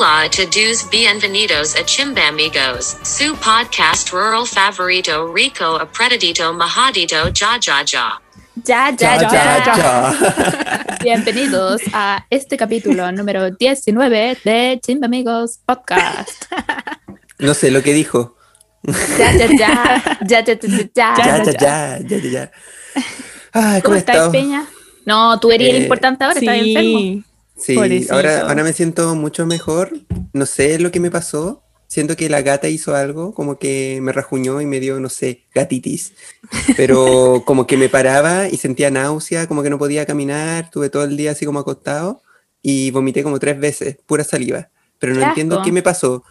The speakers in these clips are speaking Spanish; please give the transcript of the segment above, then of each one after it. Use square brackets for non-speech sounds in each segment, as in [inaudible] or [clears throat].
Hola a todos, bienvenidos a Chimbamigos, su podcast rural favorito rico apretadito majadito ja ja ja. Ya, ya, Ya, ya, ya, ya. Bienvenidos a este capítulo número 19 de Chimba Amigos Podcast. [laughs] No sé lo que dijo. Ya, ya, ya, ya, ya, ya, ya, Ya, ya, ya, ya, ya, ya, ya. Ay, ¿Cómo ¿cómo estás? Peña? No, tú eres el Eh, importante ahora, estás enfermo. Sí, Pobrecito. ahora, ahora me siento mucho mejor. No sé lo que me pasó. Siento que la gata hizo algo, como que me rajuñó y me dio, no sé, gatitis. Pero [laughs] como que me paraba y sentía náusea, como que no podía caminar. Tuve todo el día así como acostado y vomité como tres veces, pura saliva. Pero no Qué entiendo asco. qué me pasó.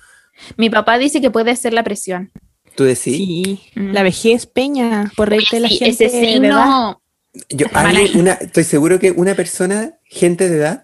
Mi papá dice que puede ser la presión. ¿Tú decís? Sí, Mm. la vejez peña, por reírte de la Sí, gente. ese de edad. signo, Yo, alguien- una, estoy seguro que una persona, gente de edad,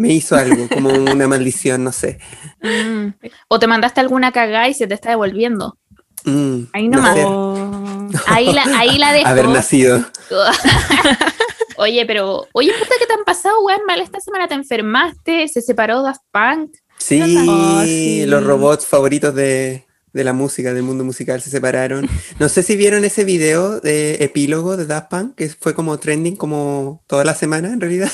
me hizo algo, como una maldición, no sé. mm, o te mandaste alguna cagada y se te está devolviendo. Mm, Ahí no nomás. sé, Oh. Ahí la, ahí la dejo. haber nacido. [laughs] Oye, pero, oye, puta, ¿qué te han pasado, weón? Mal, esta semana te enfermaste, se separó Daft Punk. Sí, Oh, sí. los robots favoritos de, de la música, del mundo musical, se separaron. No sé si vieron ese video de epílogo de Daft Punk, que fue como trending como toda la semana, en realidad.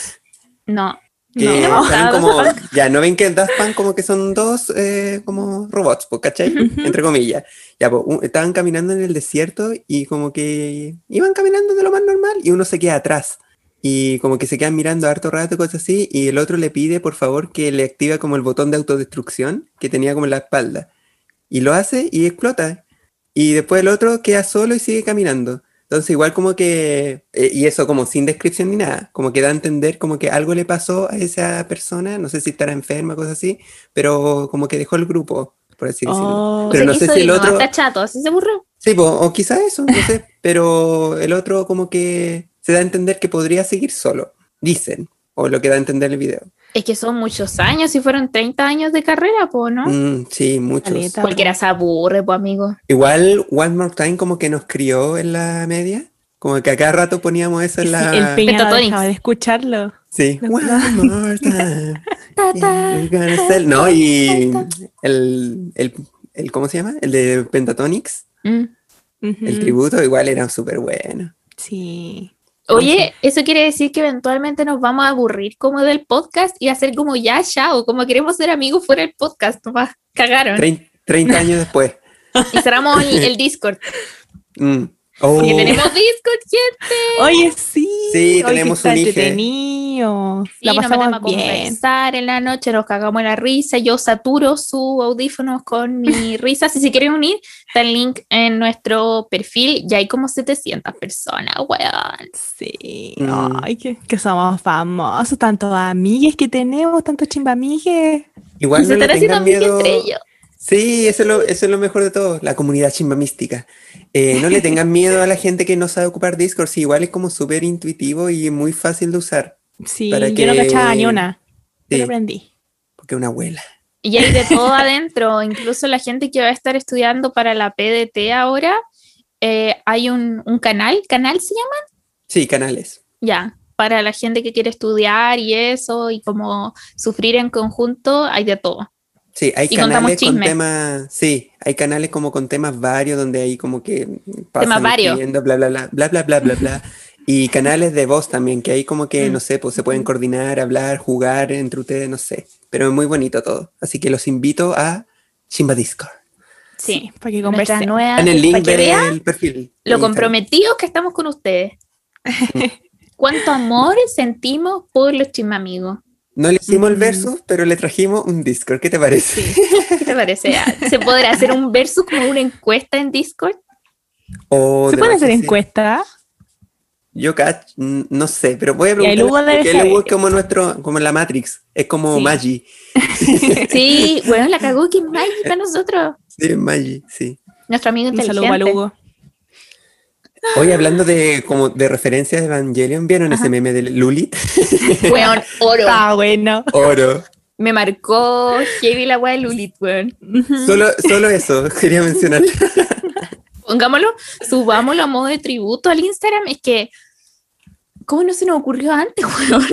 No. Que No. como, ya, ¿no ven que Daft Punk como que son dos eh, como robots, pues, ¿cachai? Entre comillas. Ya, pues, un- estaban caminando en el desierto y como que iban caminando de lo más normal y uno se queda atrás. Y como que se quedan mirando harto rato, cosas así, y el otro le pide por favor que le active como el botón de autodestrucción que tenía como en la espalda. Y lo hace y explota. Y después el otro queda solo y sigue caminando. Entonces igual como que, eh, y eso como sin descripción ni nada, como que da a entender como que algo le pasó a esa persona, no sé si estará enferma, cosas así, pero como que dejó el grupo, por así decirlo. Oh. Pero no sé si el otro- está chato, así se aburrió. Sí, po, o quizá eso, no sé, [laughs] pero el otro como que se da a entender que podría seguir solo, dicen, o lo que da a entender el video. Es que son muchos años, si fueron 30 años de carrera, pues, ¿no? Mm, sí, muchos. Caleta. Cualquiera se aburre, pues, amigo. Igual One More Time como que nos crió en la media, como que a cada rato poníamos eso en Sí, la... el peña dejaba de escucharlo. Sí, No, One More Time. [laughs] [laughs] Sell- No, y el, el, el- ¿cómo se llama? El de Pentatonix, Mm. el tributo, igual era súper bueno. Sí. Oye, eso quiere decir que eventualmente nos vamos a aburrir como del podcast y hacer como ya, ya, o como queremos ser amigos fuera del podcast, nomás cagaron. Trein- 30 años después. Y cerramos el, el [laughs] Discord. Mm. Oh, Porque tenemos Discord, gente. Oye, sí. Sí, tenemos un entretenido. Sí, La nos a pasamos bien. conversar en la noche, nos cagamos en la risa. Yo saturo su audífonos con mi [laughs] risa. Si se quieren unir, está el link en nuestro perfil. Ya hay como 700 personas, weón. Sí. Mm. Ay, que, que somos famosos. Tantos amigues que tenemos, tantos chimbamigues. Igual Y se no le están haciendo tengan miedo. entre ellos. Sí, eso es, lo, eso es lo mejor de todo, la comunidad chimba mística. Eh, no le tengan miedo a la gente que no sabe ocupar Discord, sí, igual es como súper intuitivo y muy fácil de usar, Sí, Para yo no que- cachaba ni una. Yo Sí. lo aprendí. porque es una abuela. Y hay de todo adentro, incluso la gente que va a estar estudiando para la PDT ahora, eh, hay un, un canal, ¿canal se llama? Sí, canales. Ya, para la gente que quiere estudiar y eso, y como sufrir en conjunto, hay de todo. Sí, hay Y canales con temas, sí, hay canales como con temas varios donde hay como que pasan varios. escribiendo bla bla bla bla bla bla bla bla [laughs] y canales de voz también que hay como que Mm. no sé, pues se pueden coordinar, hablar, jugar entre ustedes, no sé, pero es muy bonito todo, así que los invito a Chimba Discord. Sí, Para que conversemos. nueva, En el link para que vean del perfil. lo Instagram. comprometidos que estamos con ustedes. [laughs] Cuánto amor sentimos por los chismamigos. No le hicimos el Mm. verso, pero le trajimos un Discord. ¿Qué te parece? ¿Qué te parece? Ah, ¿Se podrá hacer un versus como una encuesta en Discord? ¿Se de puede hacer encuesta? Yo cach, mm, no sé, pero voy a preguntar. Porque el Hugo es como nuestro, como la Matrix, es como Sí. Magi. [laughs] Sí, bueno, la cagó que Maggie para nosotros. Sí, Magi, sí. Nuestro amigo Un saludo inteligente. Hugo. Hoy hablando de como de referencias de Evangelion, ¿vieron ese meme de Lulit? [laughs] Weón, oro. Ah, bueno. Oro. Me marcó heavy la weá de Lulit, weón. Solo, solo eso quería mencionar. [laughs] Pongámoslo, subámoslo a modo de tributo al Instagram. Es que, ¿cómo no se nos ocurrió antes, weón?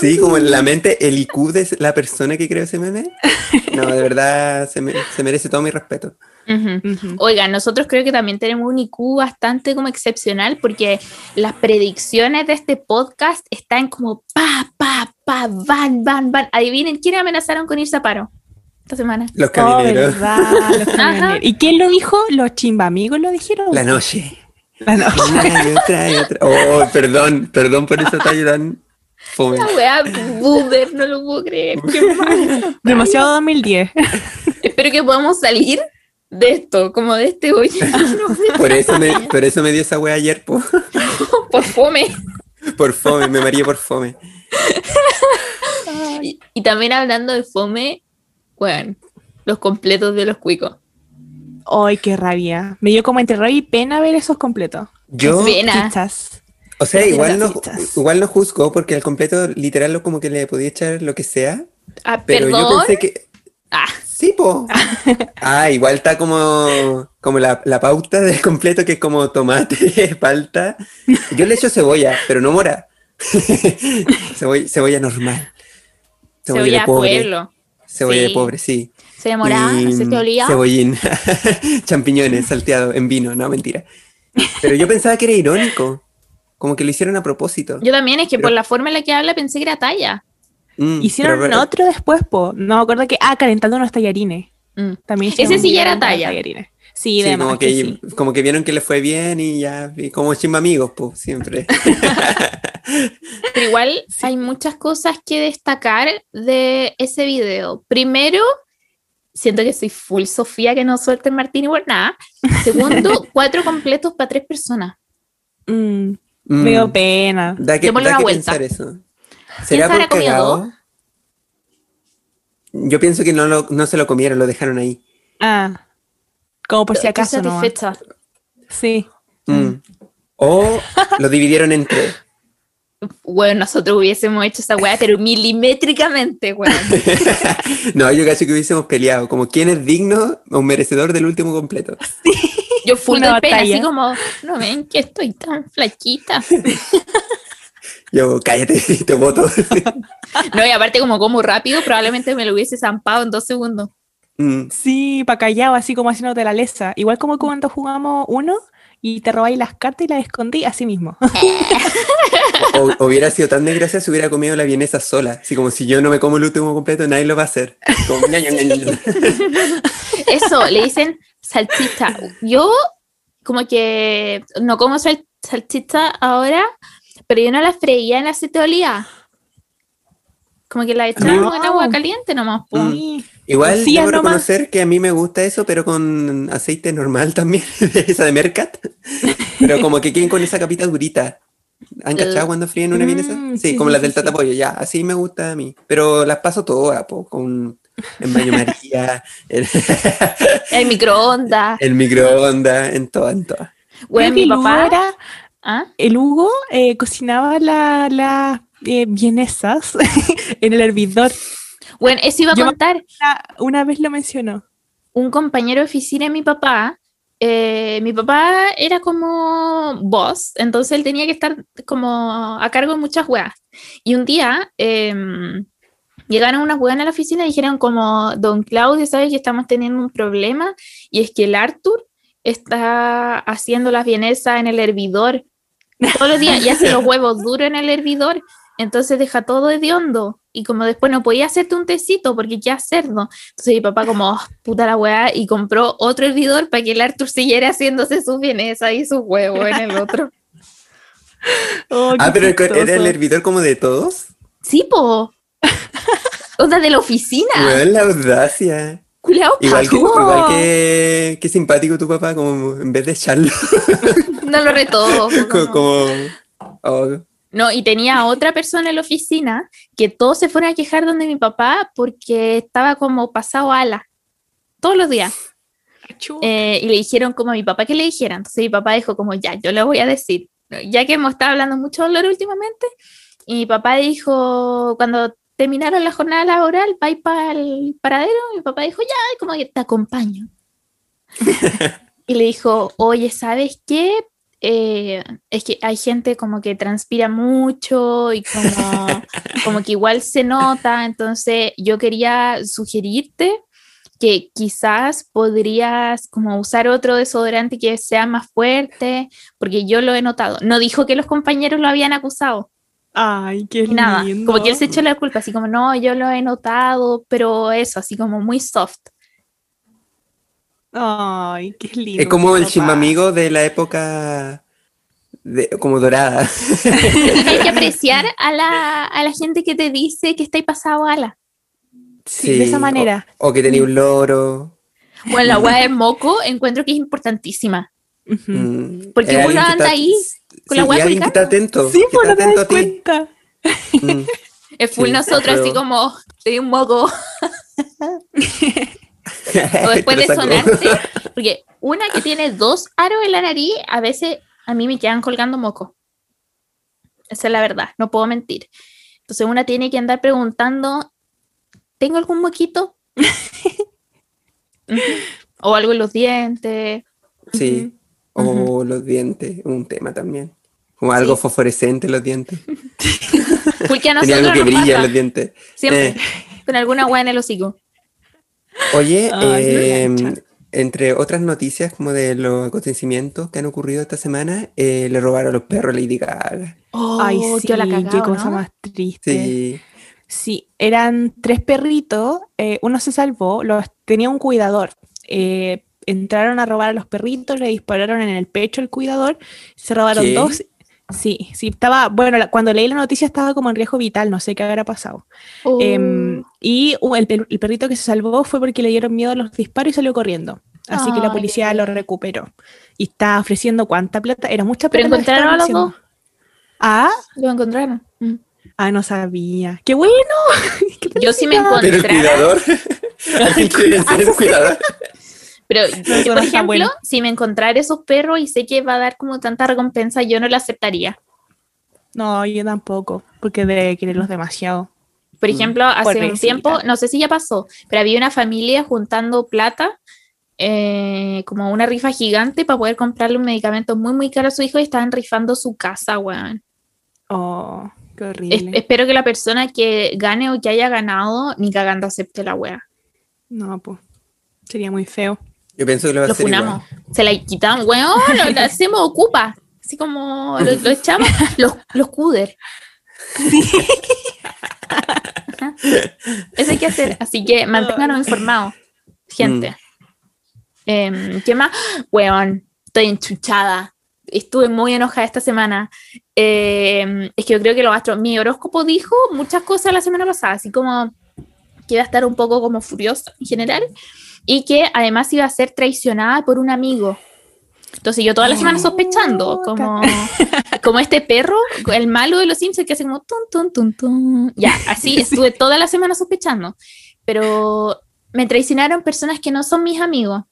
Sí, como en la mente, el IQ de la persona que creó ese meme. No, de verdad, se, me- se merece todo mi respeto. Ujú. Ujú. Oigan, nosotros creo que también tenemos un IQ bastante como excepcional porque las predicciones de este podcast están como pa, pa, pa, van, van, van. Adivinen quién amenazaron con irse a paro esta semana. Los Oh, camineros. verdad, los camioneros. ¿Y quién lo dijo? ¿Los chimbamigos lo dijeron? La noche. La noche. Una y otra y otra. Oh, perdón, perdón por esa talla tan fome. La wea boomer, no lo puedo creer. Qué [laughs] mal. Demasiado 2010. Espero que podamos salir de esto, como de este hoyo. [laughs] Por eso me, por eso me dio esa wea ayer, po. [laughs] por fome. por fome, me maría por fome. Y, y también hablando de fome, bueno, los completos de los cuicos. Ay, qué rabia. Me dio como entre rabia y pena ver esos completos. Yo, Pena. Pizzas. o sea, igual no, igual no juzgo porque al completo literal lo como que le podía echar lo que sea. Ah, Pero perdón. yo pensé que. Ah, Sí, po. [laughs] Ah, igual está como, como la, la pauta del completo que es como tomate, [laughs] palta. Yo le echo cebolla, pero no mora. [laughs] cebolla, cebolla normal. cebolla de pobre. pueblo. Cebolla de pobre, sí. Se demoraba, Y, se te olía. Cebollín. Champiñones salteados en vino, no, mentira. Pero yo pensaba que era irónico. Como que lo hicieron a propósito. Yo también, es que Pero- por la forma en la que habla pensé que era talla. Mm, Hicieron pero- otro después, po. No me acuerdo que. Ah, calentando unos tallarines. Mm. También Ese sí ya era talla. tallarines. Sí, Sí, de como que, que sí. como que vieron que le fue bien y ya, y como chimba amigos, pues, siempre. [laughs] Pero igual [laughs] hay muchas cosas que destacar de ese video. Primero, siento que soy full Sofía que no suelte el Martini por nada. Segundo, [laughs] cuatro completos para tres personas. Mm, Mm, Me dio pena. Da que, da una que vuelta. pensar eso. ¿Será se habrá comido dos? Yo pienso que no, lo- no se lo comieron, lo dejaron ahí. Ah. Como por si Estoy acaso, ¿no? satisfecha. Sí. Mm. O lo dividieron en tres. Bueno, nosotros hubiésemos hecho esa weá, pero milimétricamente, weón. [laughs] no, yo casi que hubiésemos peleado. Como quién es digno o merecedor del último completo. Yo full de pena, así como, no ven que estoy tan flaquita. [laughs] Yo, cállate, [laughs] te voto. [laughs] No, y aparte como como rápido, probablemente me lo hubiese zampado en dos segundos. Mm. Sí, pa' callado, así como haciéndote la lesa. Igual como cuando jugamos uno y te robáis las cartas y las escondí, así mismo. [laughs] O, hubiera sido tan desgracia si hubiera comido la vienesa sola. Así como si yo no me como el último completo, nadie lo va a hacer. Como, ña, ña, ña, ña. Eso, le dicen salchicha. Yo como que no como sal- salchicha ahora, pero yo no la freía en aceite de oliva. Como que la echaba No. en agua caliente nomás. Mm. Sí. Igual debo nomás. reconocer que a mí me gusta eso, pero con aceite normal [laughs] también, esa de Mercat. Pero como que queden con esa capita durita. ¿Han cachado cuando fríen una mm, vienesa? Sí, sí, como sí, las sí, del sí. tatapollo, ya, así me gusta a mí. Pero las paso todas, po, con en baño María, [laughs] el, El microondas. el microondas, en todas, en todas. Bueno, mi papá. era- ¿Ah? el Hugo eh, cocinaba las la, eh, vienesas [laughs] en el hervidor. Bueno, eso iba a Yo contar. Una, una vez lo mencionó. un compañero de oficina de mi papá, eh, mi papá era como boss, entonces él tenía que estar como a cargo de muchas weas. Y un día em, llegaron unas weas a la oficina y dijeron como, don Claudio, ¿sabes que estamos teniendo un problema? Y es que el Arthur está haciendo las vienesas en el hervidor todos los días y hace los huevos duros en el hervidor. Entonces deja todo hediondo y como después no podía hacerte un tecito porque ya cerdo. Entonces mi papá como, "Oh, puta la weá, y compró otro hervidor para que el Arthur siguiera haciéndose sus vienesas y sus huevos en el otro. [laughs] Oh, Ah, pero era el hervidor como de todos. Sí, po. Onda de la oficina. Bueno, la audacia. Culeado Igual, que, igual que, que simpático tu papá, como en vez de echarlo, No lo retó. como... [laughs] como- oh, No, y tenía otra persona en la oficina que todos se fueron a quejar donde mi papá porque estaba como pasado ala todos los días. Eh, y le dijeron como a mi papá que le dijera. Entonces mi papá dijo como, ya, yo le voy a decir. Ya que hemos estado hablando mucho de dolor últimamente, y mi papá dijo, cuando terminaron la jornada laboral, va para el paradero, mi papá dijo, ya, como que te acompaño. [laughs] y le dijo, oye, ¿sabes qué? eh, es que hay gente como que transpira mucho y como, [laughs] como que igual se nota, entonces yo quería sugerirte que quizás podrías como usar otro desodorante que sea más fuerte, porque yo lo he notado. No dijo que los compañeros lo habían acusado, Ay, qué ni nada. lindo. Como que él se echó la culpa, así como, no, yo lo he notado, pero eso, así como muy soft. Ay, qué lindo. Es como el chimamigo de la época de, como dorada. [laughs] Hay que apreciar a la, a la gente que te dice que estáis pasado ala. Sí, de esa o- manera. O, que tenía un loro. Bueno, la hueá de moco encuentro que es importantísima. Ujú. Mm, Porque uno anda está- ahí con la sí, hueá y alguien que está atento. Sí, que pues no está te das atento a ti. cuenta. Mm. [laughs] Es full Sí, nosotros, así pero- como, te di un moco. [laughs] O después de sonarte. Porque una que tiene dos aros en la nariz, a veces a mí me quedan colgando moco. Esa es la verdad, no puedo mentir. Entonces una tiene que andar preguntando, ¿tengo algún moquito? [laughs] O algo en los dientes. Sí. O los dientes, un tema también. Como algo Sí. fosforescente en los dientes. [laughs] Porque a Tenía algo que nos brilla en los dientes. siempre Eh, con alguna hueá en el hocico. Oye, Ay, eh, entre otras noticias como de los acontecimientos que han ocurrido esta semana, eh, le robaron los perros a Lady Gaga. Ay, Oh, sí, yo la qué cagao, cosa ¿no? más triste. Sí. Sí. eran tres perritos, eh, uno se salvó, los, tenía un cuidador. eh, entraron a robar a los perritos, le dispararon en el pecho al cuidador, se robaron ¿Qué? dos. Sí, sí, estaba, bueno, la- cuando leí la noticia estaba como en riesgo vital, no sé qué habrá pasado. Oh. Em, y uh, el, per- el perrito que se salvó fue porque le dieron miedo a los disparos y salió corriendo. Así que la policía lo recuperó. Y está ofreciendo cuánta plata, era mucha plata. encontraron a los dos. Ah, Lo encontraron. Mm. ah, no sabía. ¡Qué bueno! [laughs] ¡Qué Yo sí me felicidad! Pero el cuidador. [laughs] ¿Alguien quiere ser el cuidador? Pero [laughs] yo, por ejemplo, bueno. si me encontrara esos perros y sé que va a dar como tanta recompensa, yo no la aceptaría. No, yo tampoco, porque debe quererlos demasiado. Por ejemplo, hace un tiempo, no sé si ya pasó, pero había una familia juntando plata, eh, como una rifa gigante para poder comprarle un medicamento muy, muy caro a su hijo y estaban rifando su casa, weón. Oh, qué Es- horrible. espero que la persona que gane o que haya ganado, ni cagando acepte la wea. No, pues. Sería muy feo. Yo pienso que lo va a hacer funamos. igual. Se la quitamos, weón, lo, lo [laughs] hacemos ocupa. Así como lo, lo echamos, los, los cuder. Eso hay que hacer. Así que manténganos informados, gente. Em, ¿Qué más? Weón, estoy enchuchada. Estuve muy enojada esta semana. Em, es que yo creo que lo astros. Mi horóscopo dijo muchas cosas la semana pasada, así como que iba a estar un poco como furiosa en general y que además iba a ser traicionada por un amigo. Entonces yo toda la semana sospechando, como, como este perro, el malo de los Simpsons que hace como tun, tun, tun, tun. Ya, así [laughs] estuve toda la semana sospechando. Pero me traicionaron personas que no son mis amigos,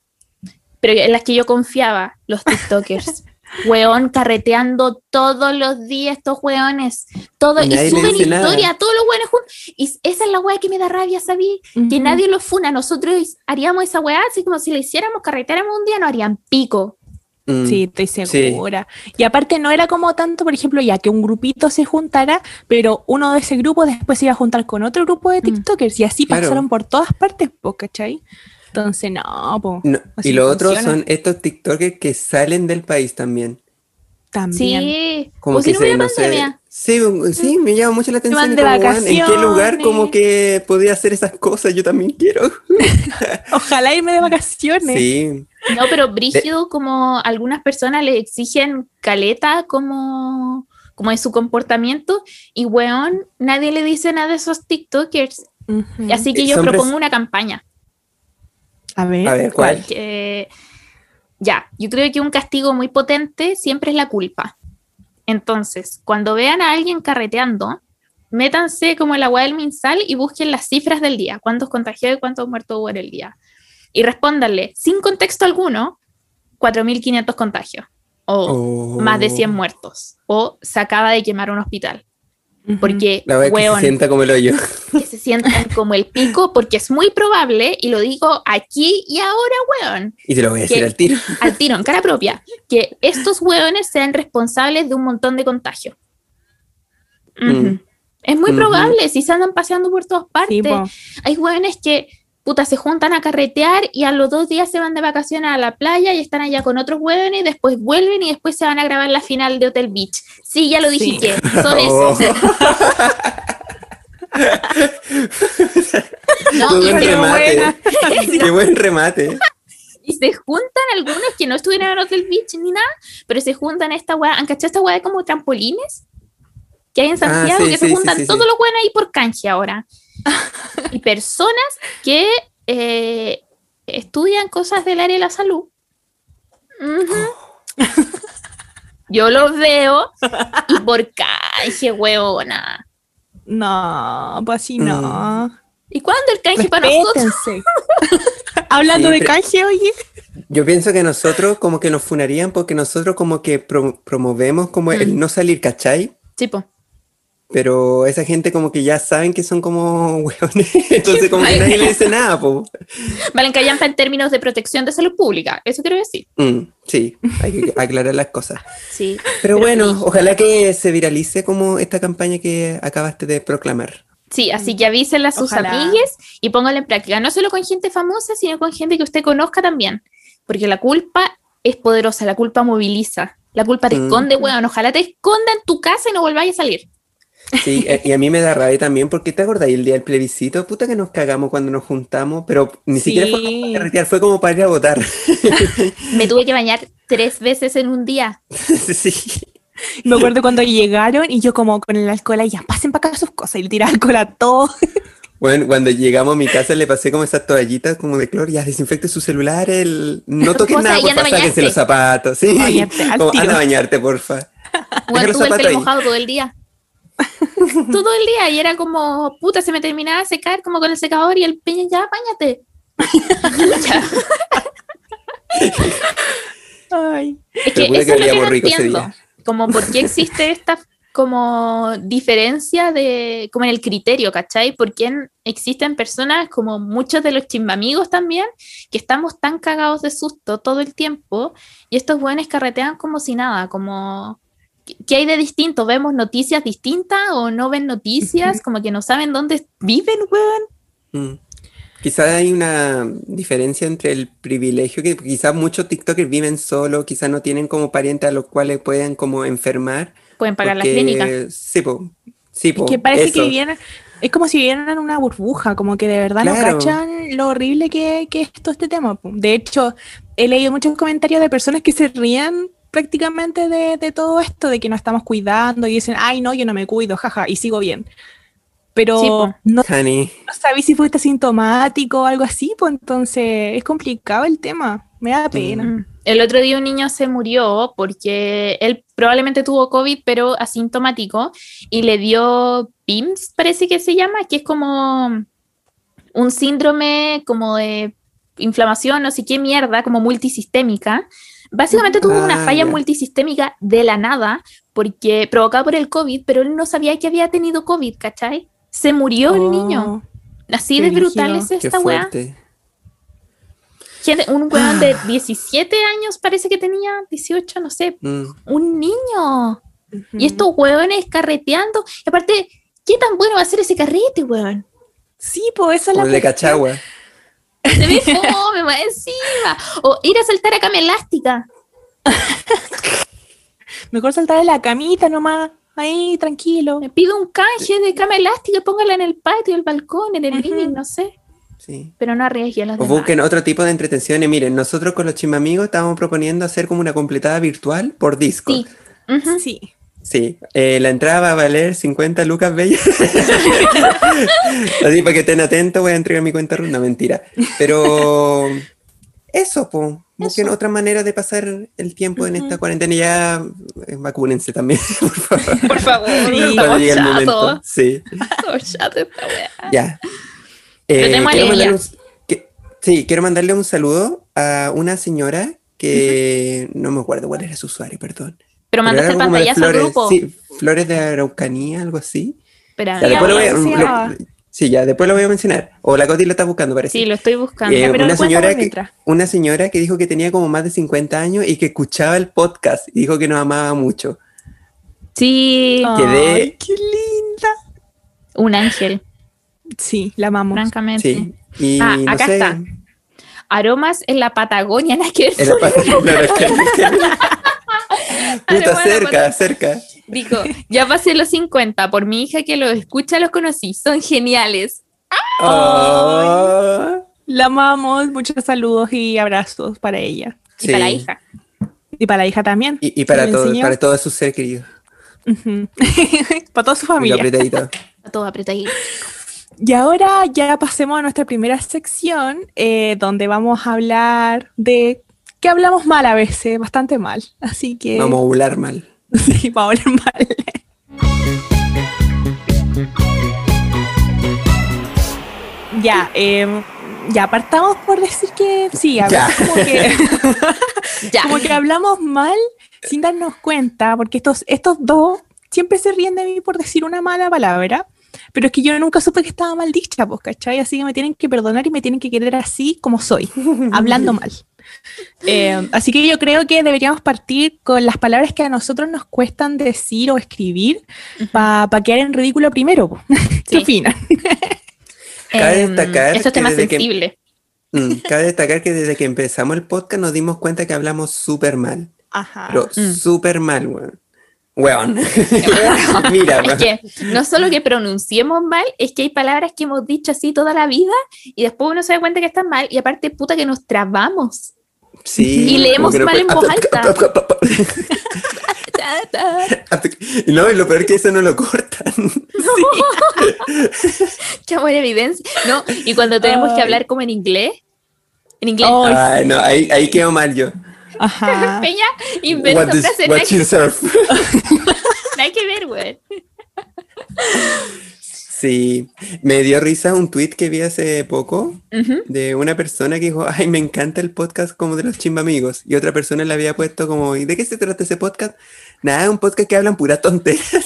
pero en las que yo confiaba, los TikTokers. Weón, carreteando todos los días estos weones. Todo, Y suben dice nada. historia, todos los weones juntos. Y esa es la weá que me da rabia, ¿sabí? Que Ujú. nadie lo funa. Nosotros haríamos esa weá, así como si le hiciéramos, carreteáramos un día, no harían pico. Mm. Sí, estoy segura. Y aparte no era como tanto, por ejemplo, ya que un grupito se juntara, pero uno de ese grupo después se iba a juntar con otro grupo de Mm. TikTokers y así Claro. pasaron por todas partes, ¿cachai? Entonces, no, po, No, y lo otro funciona. son estos TikTokers que salen del país también. también. Sí, Como o si que no se, no sé, sí, sí, me llama mucho la atención. como, ¿En qué lugar como que podía hacer esas cosas? Yo también quiero. [laughs] Ojalá irme de vacaciones. Sí, No, pero brígido, como algunas personas le exigen caleta como, como de su comportamiento, y weón, nadie le dice nada de esos TikTokers. Así que yo propongo una campaña. A ver. a ver, ¿cuál? que- ya, yo creo que un castigo muy potente siempre es la culpa. Entonces, cuando vean a alguien carreteando, métanse como el agua del Minsal y busquen las cifras del día, cuántos contagiados y cuántos muertos hubo en el día. Y respóndanle, sin contexto alguno, 4.500 contagios, o Oh. más de 100 muertos, o se acaba de quemar un hospital. Porque, La verdad es que se sienta como el hoyo. que se sientan como el pico, porque es muy probable, y lo digo aquí y ahora, weón, Y te lo voy a decir al tiro. al tiro, en cara propia, que estos weones sean responsables de un montón de contagios. Mm. Es muy probable, si se andan paseando por todas partes. Sí. Hay weones que, puta, se juntan a carretear y a los dos días se van de vacaciones a la playa y están allá con otros weones, después vuelven y después se van a grabar la final de Hotel Beach. Sí, ya lo Sí. dije, son [laughs] Oh. esos. [laughs] No, Qué y, buen remate. [laughs] Qué buen remate. y se juntan algunos que no estuvieron en Hotel Beach ni nada, pero se juntan a esta weá. ¿Han cachado esta weá de como trampolines? Que hay en Ah, Santiago, sí, que sí, se juntan todos los weones ahí por canje ahora. [laughs] y personas que eh, estudian cosas del área de la salud. Ujú. [laughs] Yo los veo y por canje, huevona. No, pues así no. ¿Y cuándo el canje para nosotros? [laughs] Hablando Sí, de canje, oye. Yo pienso que nosotros como que nos funarían porque nosotros como que pro- promovemos como el Mm. no salir, ¿cachai? Tipo, Pero esa gente como que ya saben que son como [laughs] hueones, entonces como que nadie le dice nada, po. valen callampa en términos de protección de salud pública. Eso quiero decir. Mm, sí, hay que aclarar las cosas. Sí. Pero bueno, sí. ojalá que se viralice como esta campaña que acabaste de proclamar. Sí, así que avísenle a sus Ojalá. amigues y pónganla en práctica. No solo con gente famosa, sino con gente que usted conozca también. Porque la culpa es poderosa, la culpa moviliza. La culpa te Mm. esconde, weón. Ojalá te esconda en tu casa y no volváis a salir. Sí, eh, y a mí me da rabia también porque te acordás el día del plebiscito, puta que nos cagamos cuando nos juntamos, pero ni siquiera fue como para carretear, fue como para ir a votar. [laughs] Me tuve que bañar tres veces en un día. [laughs] sí. Me acuerdo cuando llegaron y yo como con el alcohol ahí, ya pasen para acá sus cosas y le tiraba alcohol a todo. [laughs] Bueno, cuando llegamos a mi casa le pasé como esas toallitas como de cloro, ya desinfecte su celular, el... no toques nada, y porfa, sáquense los zapatos, sí. Bañarte Como, anda a bañarte, porfa. Bueno, tuve el pelo ahí. mojado todo el día. [laughs] todo el día. Y era como, puta, se me terminaba de secar como con el secador y el peña, ya, bañate. [laughs] Ay. Es que eso que es lo que no entiendo. Como por qué existe esta como diferencia de como en el criterio, ¿cachai? ¿Por qué en- existen personas como muchos de los chimbamigos también que estamos tan cagados de susto todo el tiempo y estos buenos carretean como si nada, como ¿qué- ¿qué hay de distinto? ¿Vemos noticias distintas o no ven noticias? Como que no saben dónde viven, weón. Mm. Quizás hay una diferencia entre el privilegio que quizás muchos TikTokers viven solo, quizás no tienen como parientes a los cuales pueden como enfermar. Pueden pagar la porque- clínica. Sí, po. Sí, po, Es que parece que eso. vivieran, es como si vivieran en una burbuja, como que de verdad Claro. no cachan lo horrible que, que es todo este tema. De hecho, he leído muchos comentarios de personas que se ríen prácticamente de, de todo esto, de que nos estamos cuidando y dicen, ay no, yo no me cuido, jaja, y sigo bien. Pero Sí, no, no sabéis si fuiste asintomático o algo así, pues entonces es complicado el tema. Me da pena. Mm. El otro día un niño se murió porque él probablemente tuvo COVID, pero asintomático, y le dio PIMS, parece que se llama, que es como un síndrome como de inflamación, no sé qué mierda, como multisistémica. Básicamente tuvo una Ah, falla multisistémica de la nada, porque provocada por el COVID, pero él no sabía que había tenido COVID, ¿cachai? Se murió el Oh, niño. Así qué de brutal es esta weá. Un weón de [gasps] 17 años parece que tenía, 18, no sé. Mm. Un niño. Y estos weones carreteando. Y aparte, ¿qué tan bueno va a ser ese carrete, weón? Sí, pues esa es la de. Cachagua. Se ve fome, encima. O ir a saltar a cama elástica. [laughs] Mejor saltar en la camita nomás, ahí tranquilo. Me pido un canje de cama elástica y póngala en el patio, el balcón, en el Ujú. living, no sé. Sí. Pero no arriesgue a los O demás. busquen otro tipo de entretenciones. Miren, nosotros con los chimamigos estábamos proponiendo hacer como una completada virtual por Discord. Sí. Sí, eh, la entrada va a valer 50 lucas bellas. [laughs] Así para que estén atentos, voy a entregar mi cuenta runda, mentira. Pero eso, po. Busquen otra manera de pasar el tiempo en esta cuarentena. Ya eh, vacúnense también, [laughs] por favor. Por favor, Cuando estamos llegue el momento. Sí, esta ya. Eh, quiero un- que- sí, quiero mandarle un saludo a una señora que no me acuerdo cuál era su usuario, perdón. Pero mandaste el algo como de pantallazo al flores. grupo. Sí, Flores de Araucanía, algo así. Espera, Ya, después lo voy a- ¿cómo se lo- sí, ya, después lo voy a mencionar. O la Coti lo está buscando, parece. sí, lo estoy buscando. Eh, pero una, señora que, una señora que dijo que tenía como más de 50 años y que escuchaba el podcast y dijo que nos amaba mucho. Sí, Quedé- Ay, qué linda. un ángel, Sí, la amamos. francamente. Sí. Y Ah, no acá sé. está. Aromas en la Patagonia, ver. en la [laughs] que- [laughs] Puta, cerca, cerca. Dijo, ya pasé los 50, por mi hija que los escucha los conocí, son geniales. Oh, La amamos. Muchos saludos y abrazos para ella. Y para la hija. Y para la hija también. Y, y para, ¿Le todo, para todos sus seres queridos. Ujú. [laughs] para toda su familia. apretadito. [laughs] Todo apretadito. Y ahora ya pasemos a nuestra primera sección, eh, donde vamos a hablar de que hablamos mal a veces, bastante mal. Así que Vamos a ovular mal. [laughs] sí, vamos a hablar mal. ya, em, ya partamos por decir que sí, a Ya. veces como que, [laughs] Ya. como que hablamos mal sin darnos cuenta, porque estos, estos dos siempre se ríen de mí por decir una mala palabra. Pero es que yo nunca supe que estaba mal dicha, pues, ¿cachai? Así que me tienen que perdonar y me tienen que querer así como soy, [laughs] hablando mal. Eh, así que yo creo que deberíamos partir con las palabras que a nosotros nos cuestan decir o escribir para quedar en ridículo primero. po. [laughs] ¿Qué Sí. opinan? [laughs] Cabe Em, destacar Esto es que tema desde que- sensible. Mm, cabe destacar que desde que empezamos el podcast nos dimos cuenta que hablamos súper mal. Ajá. Pero Mm. súper mal, weón. Weón. [laughs] Mira, Es weón. que no solo que pronunciemos mal, es que hay palabras que hemos dicho así toda la vida y después uno se da cuenta que están mal y aparte, puta, que nos trabamos. Sí, Y leemos mal en voz Ta, ta. No, y lo peor es que eso no lo cortan. [laughs] Qué buena [laughs] evidencia. No, y cuando tenemos que hablar como en inglés, en inglés, Ay, Ay, no, ahí, ahí quedo mal yo. Ajá. [laughs] Peña inventa What, is, frases nada what nada que ver, güey. Sí, me dio risa un tweet que vi hace poco de una persona que dijo, ay, me encanta el podcast como de los chimbamigos. Y otra persona le había puesto como, ¿y de qué se trata ese podcast? Nada, un podcast que hablan pura tontería. [laughs] [laughs]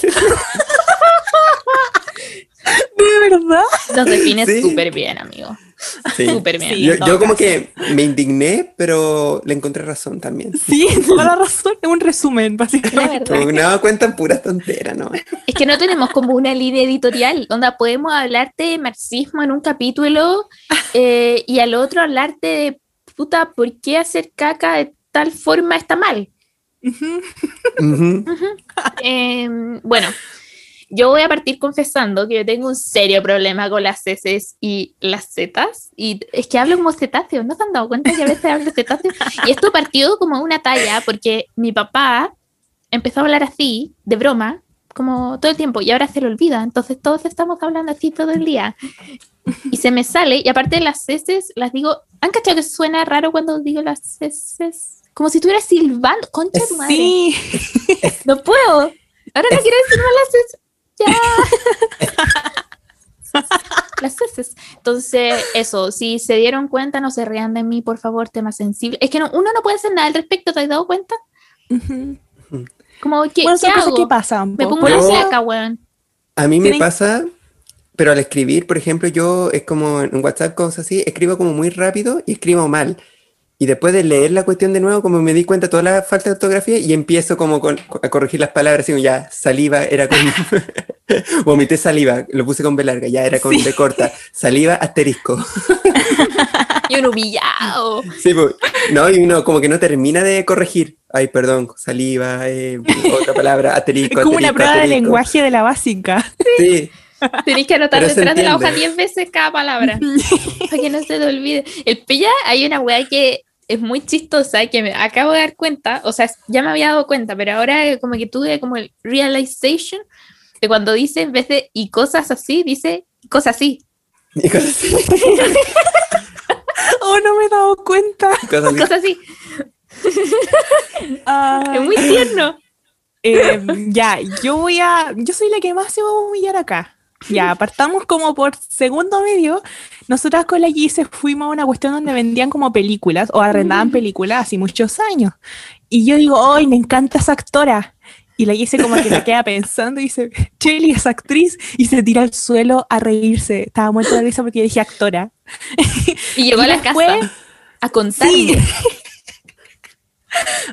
¿De verdad? Nos define Sí. súper bien, amigo. [laughs] Sí. Súper bien. Sí. Yo, como que me indigné, pero le encontré razón también. Sí, [laughs] toda la razón. Es un resumen, básicamente. Como no cuentan pura tontera, ¿no? Es que no tenemos como una línea editorial, donde podemos hablarte de marxismo en un capítulo [laughs] eh, y al otro hablarte de puta, ¿por qué hacer caca de tal forma está mal? Ujú. Ujú. Eh, bueno, yo voy a partir confesando que yo tengo un serio problema con las S y las Z. Y es que hablo como cetáceo, ¿no se han dado cuenta que a veces hablo cetáceo? Y esto partió como una talla porque mi papá empezó a hablar así, de broma, como todo el tiempo, y ahora se lo olvida. Entonces todos estamos hablando así todo el día. Y se me sale, y aparte de las S las digo, ¿han cachado que suena raro cuando digo las S? Como si estuviera silbando, concha de madre. Sí. No puedo. Ahora no quiero decir más las heces. Ya. las heces. Entonces, eso, si se dieron cuenta, no se rían de mí, por favor, tema sensible. Es que no- uno no puede hacer nada al respecto, ¿te has dado cuenta? Ujú. Como, ¿qué, Bueno, ¿qué son cosas hago? que pasan. Me po. pongo una flaca, weón. A mí me pasa, pero al escribir, por ejemplo, yo es como en WhatsApp, cosas así, escribo como muy rápido y escribo mal. Y después de leer la cuestión de nuevo, como me di cuenta de toda la falta de ortografía y empiezo como con- a corregir las palabras, ya, saliva era con... [laughs] Vomité saliva, lo puse con B larga, ya era con Sí. B corta. Saliva, asterisco. [laughs] Y un humillado. Sí, pues, no, y uno como que no termina de corregir. Ay, perdón, saliva, eh, otra palabra, asterisco. Es como una asterisco, prueba de asterisco. lenguaje de la básica. Sí, Tenés que anotar Pero detrás de la hoja entiende. 10 veces cada palabra. [laughs] para que no se te olvide. El pilla, hay una weá que es muy chistosa que me acabo de dar cuenta, o sea, ya me había dado cuenta, pero ahora como que tuve como el realization de cuando dice en vez de y cosas así, dice cosas así. y cosas así, [laughs] Oh, no me he dado cuenta. cosas así. Cosas así. Ay. Es muy tierno. Eh, ya, yo voy a. Yo soy la que más se va a humillar acá. Ya, [laughs] partamos como por segundo medio. Nosotras con la Gise fuimos a una cuestión donde vendían como películas o arrendaban películas hace muchos años. Y yo digo, ¡ay, me encanta esa actora! Y la hice como que se queda pensando y dice, Chelly es actriz y se tira al suelo a reírse. Estaba muerta de risa porque dije actora. Y llegó [laughs] Y a la después- casa a contarme. Sí. [laughs]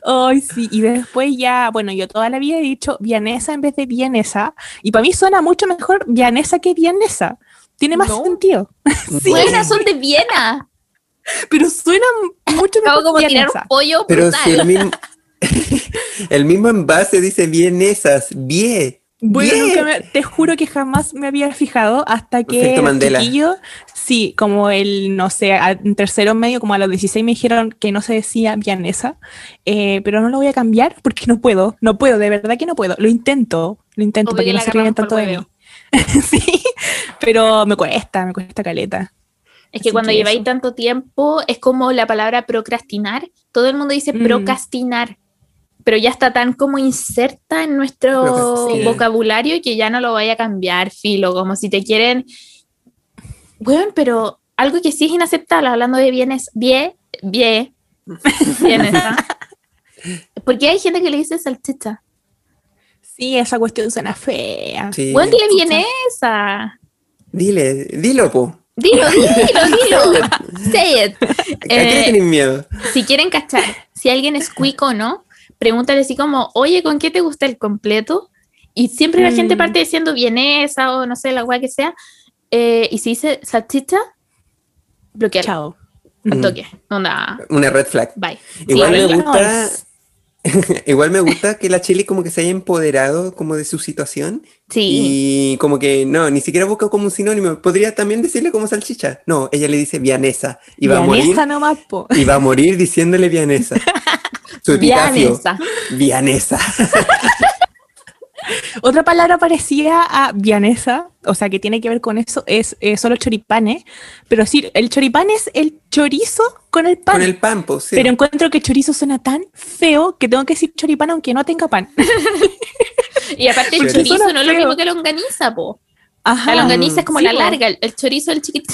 Ay, sí, y después ya, bueno, yo toda la vida he dicho vianesa en vez de vienesa, y para mí suena mucho mejor vianesa que vienesa. Tiene más No. sentido, [laughs] Sí. Buenas, son de Viena. pero suena mucho mejor como tirar un pollo Pero si el mismo, [laughs] el mismo envase dice bien esas, bien. Bueno, bien. nunca me- te juro que jamás me había fijado hasta que chiquillos, sí, como el, no sé, en tercero medio, como a los 16 me dijeron que no se decía vianesa, eh, pero no lo voy a cambiar porque no puedo, no puedo, de verdad que no puedo. Lo intento, lo intento Obvio para que que no se rían agarramos tanto de mí. [laughs] sí, pero me cuesta, me cuesta caleta. Es que Así cuando que lleváis eso. tanto tiempo, es como la palabra procrastinar. Todo el mundo dice Mm. procrastinar, pero ya está tan como inserta en nuestro Procrastinar. vocabulario que ya no lo vaya a cambiar, filo. Como si te quieren. Bueno, pero algo que sí es inaceptable, hablando de bienes, bien, bien, [laughs] bienes, ¿ah? Porque hay gente que le dice salchicha. Sí, esa cuestión suena fea. Sí. Bueno, dile vienesa. Dile, dilo, po. Dilo, dilo, dilo. [laughs] Say it. ¿A qué Eh, le miedo? si quieren cachar, si alguien es cuico o no, pregúntale así como, oye, ¿con qué te gusta el completo? Y siempre la gente Mm. parte diciendo vienesa o no sé, la weá que sea. Eh, y si dice salchicha, bloquear. Chao. Al Mm. toque. Onda, Una red flag. bye. Igual Sí, me gusta, [laughs] igual me gusta que la Chile como que se haya empoderado como de su situación Sí. y como que no, ni siquiera busca como un sinónimo. Podría también decirle como salchicha. No, ella le dice vianesa y va a morir Vianesa nomás, po. y va a morir diciéndole vianesa. [laughs] Su epitafio. Vianesa. Vianesa. [laughs] Otra palabra parecida a vianesa, o sea, que tiene que ver con eso, es eh, solo choripanes. Pero sí, el choripán es el chorizo con el pan. Con el pan, pues, sí. Pero encuentro que chorizo suena tan feo que tengo que decir choripán aunque no tenga pan. [laughs] Y aparte el chorizo no es lo mismo que longaniza, po. Ajá. La longaniza es como Sí, la larga, el, el chorizo el chiquito.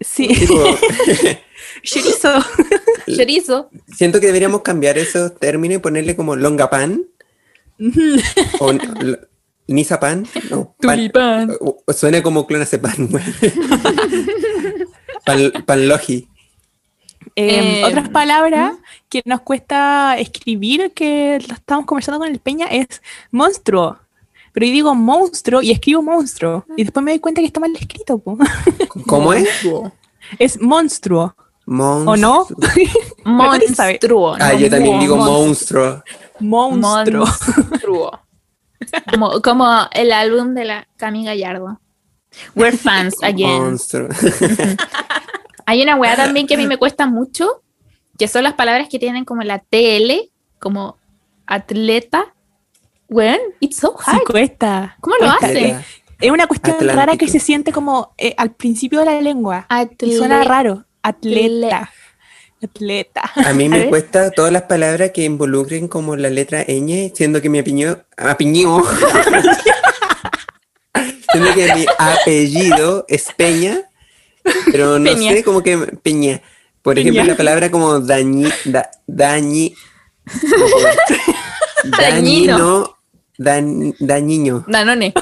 Sí, [laughs] chorizo. [laughs] chorizo. siento que deberíamos cambiar esos términos y ponerle como longapan o l- nizapan. No, pan- Tulipán. suena como clonazepam. güey. [laughs] pan, panlogi. Eh, Eh, otras palabras que nos cuesta escribir, que lo estamos conversando con el Peña, es monstruo. Pero yo digo monstruo y escribo monstruo. Y después me doy cuenta que está mal escrito. po. ¿Cómo es? Es monstruo. Monstruo. ¿O no? [laughs] Monstruo. Ah, no yo también digo monstruo. monstruo. Monstruo. Como, como el álbum de la Cami Gallardo. We're fans [laughs] again. Monstruo. [laughs] Hay una weá también que a mí me cuesta mucho, que son las palabras que tienen como la TL, como atleta. Weón, it's so Sí, hard. cuesta. ¿Cómo lo Cuesta. hace? Atleta. Es una cuestión Atlántico. rara que se siente como eh, al principio de la lengua. Y suena raro. Atleta. Atleta. A mí A me ver. cuesta todas las palabras que involucren como la letra ñ, siendo que mi apellido, apellido, [laughs] siendo que mi apellido es Peña, pero no Peña. sé, como que Peña. Por Peña. ejemplo, la palabra como dañi, da- dañi, [laughs] dañino, dan- dañiño, Danone.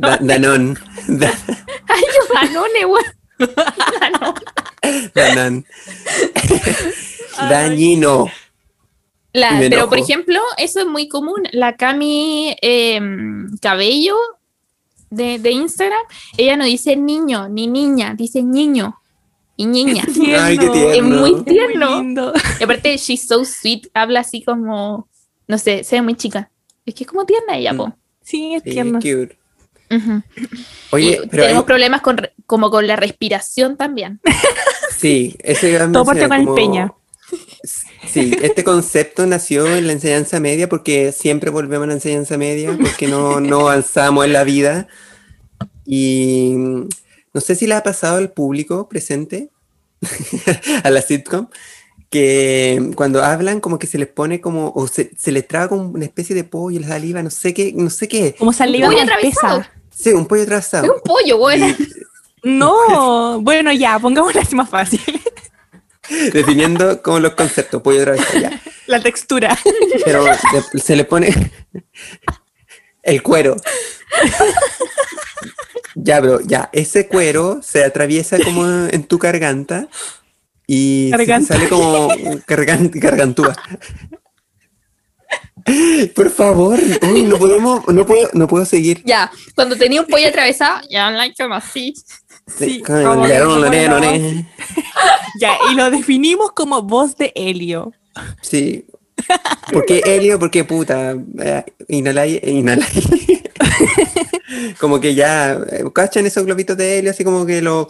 da- danón, da- [laughs] Ay, yo Danone. [laughs] Danón, dañino. La- pero, por ejemplo, eso es muy común. La Cami eh, Cabello de, de Instagram, ella no dice niño ni niña, dice niño y niña. [laughs] Ay, qué tierno. Es muy tierno. Y aparte, she's so sweet, habla así como, no sé, se ve muy chica. Es que es como tierna ella, po. Sí, es Sí, tierno. cute. Ujú. Oye, Y pero tenemos hay- problemas con, re- como con la respiración también. [laughs] Sí, ese iba a Todo parte con el como- Peña. Sí, este concepto nació en la enseñanza media porque siempre volvemos a la enseñanza media porque no, no avanzamos en la vida. Y mm, no sé si le ha pasado al público presente, [laughs] a la sitcom, que cuando hablan como que se les pone como, o se, se les traba como una especie de pollo, la saliva, no sé qué, no sé qué. Como saliva Pollo con atravesado. Sí, un pollo Es atravesado. un pollo, bueno. [laughs] No, bueno, ya, pongámoslo así más fácil. [laughs] definiendo como los conceptos, pollo atravesado, ya. [laughs] La textura. pero se le pone el cuero. Ya, bro, ya, ese cuero se atraviesa como en tu garganta y sale como gargan- gargantúa. Por favor, uy, no podemos, no puedo, no puedo seguir. Ya, cuando tenía un pollo atravesado, ya like como así. Sí, como la. [laughs] Ya, y lo definimos como voz de Helio. Sí. ¿Por qué helio? Porque puta, eh, inhalai, inhalai. [laughs] como que ya, eh, ¿cachan esos globitos de helio? Así como que lo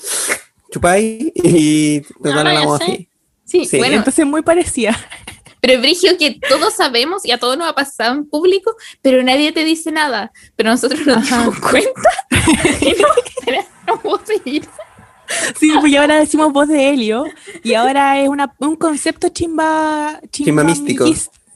chupáis y te No, la voz así. Sí, Sí. bueno, Entonces muy parecía. [laughs] pero es brigio que todos sabemos y a todos nos ha pasado en público, pero nadie te dice nada. Pero nosotros nos Ajá. damos cuenta [laughs] y no, no seguir. Sí, pues ahora decimos voz de Helio. Y ahora es una, un concepto chimba. Chimba místico.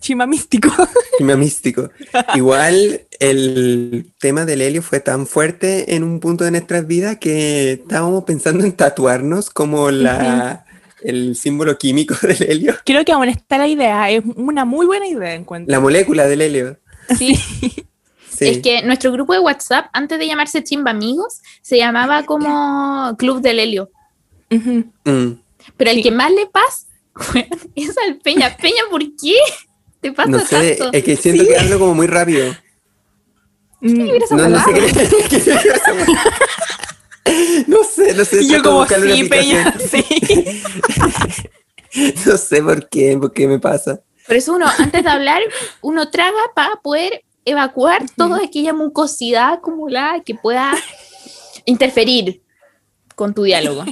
Chimba místico. [laughs] Chimba místico. Igual el tema del helio fue tan fuerte en un punto de nuestras vidas que estábamos pensando en tatuarnos como la, el símbolo químico [laughs] del helio, Creo que aún está la idea. Es una muy buena idea, encuentro. la molécula del helio. Sí, Sí. es que nuestro grupo de WhatsApp, antes de llamarse Chimba Amigos, se llamaba como Club del Helio. Mm. Pero el Sí. que más le pasa [laughs] es al Peña. Peña, ¿por qué te pasa No sé, tanto? es que siento que hablo como muy rápido. Mm. Esa No, no sé qué, [laughs] qué. No sé, no sé. Yo como sí, Peña, [laughs] sí. [laughs] No sé por qué, por qué me pasa. Por eso uno, antes de hablar, uno traga para poder evacuar toda aquella mucosidad acumulada que pueda interferir con tu diálogo.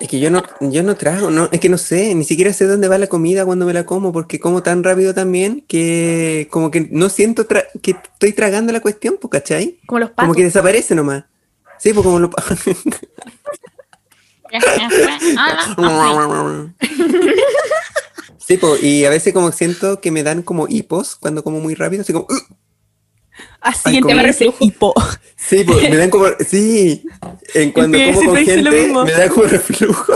Es que yo no, yo no trago, no, es que no sé, ni siquiera sé dónde va la comida cuando me la como, porque como tan rápido también que como que no siento tra- que estoy tragando la cuestión, pues, ¿cachai? Como los Como patos. que desaparece nomás. Sí, pues como lo... [laughs] Sí, pues, y a veces como siento que me dan como hipos cuando como muy rápido, así como... Así en reflujo. Hipo. Sí, pues, me dan como... Sí, en cuando que como con dice lo gente mismo. me da como reflujo.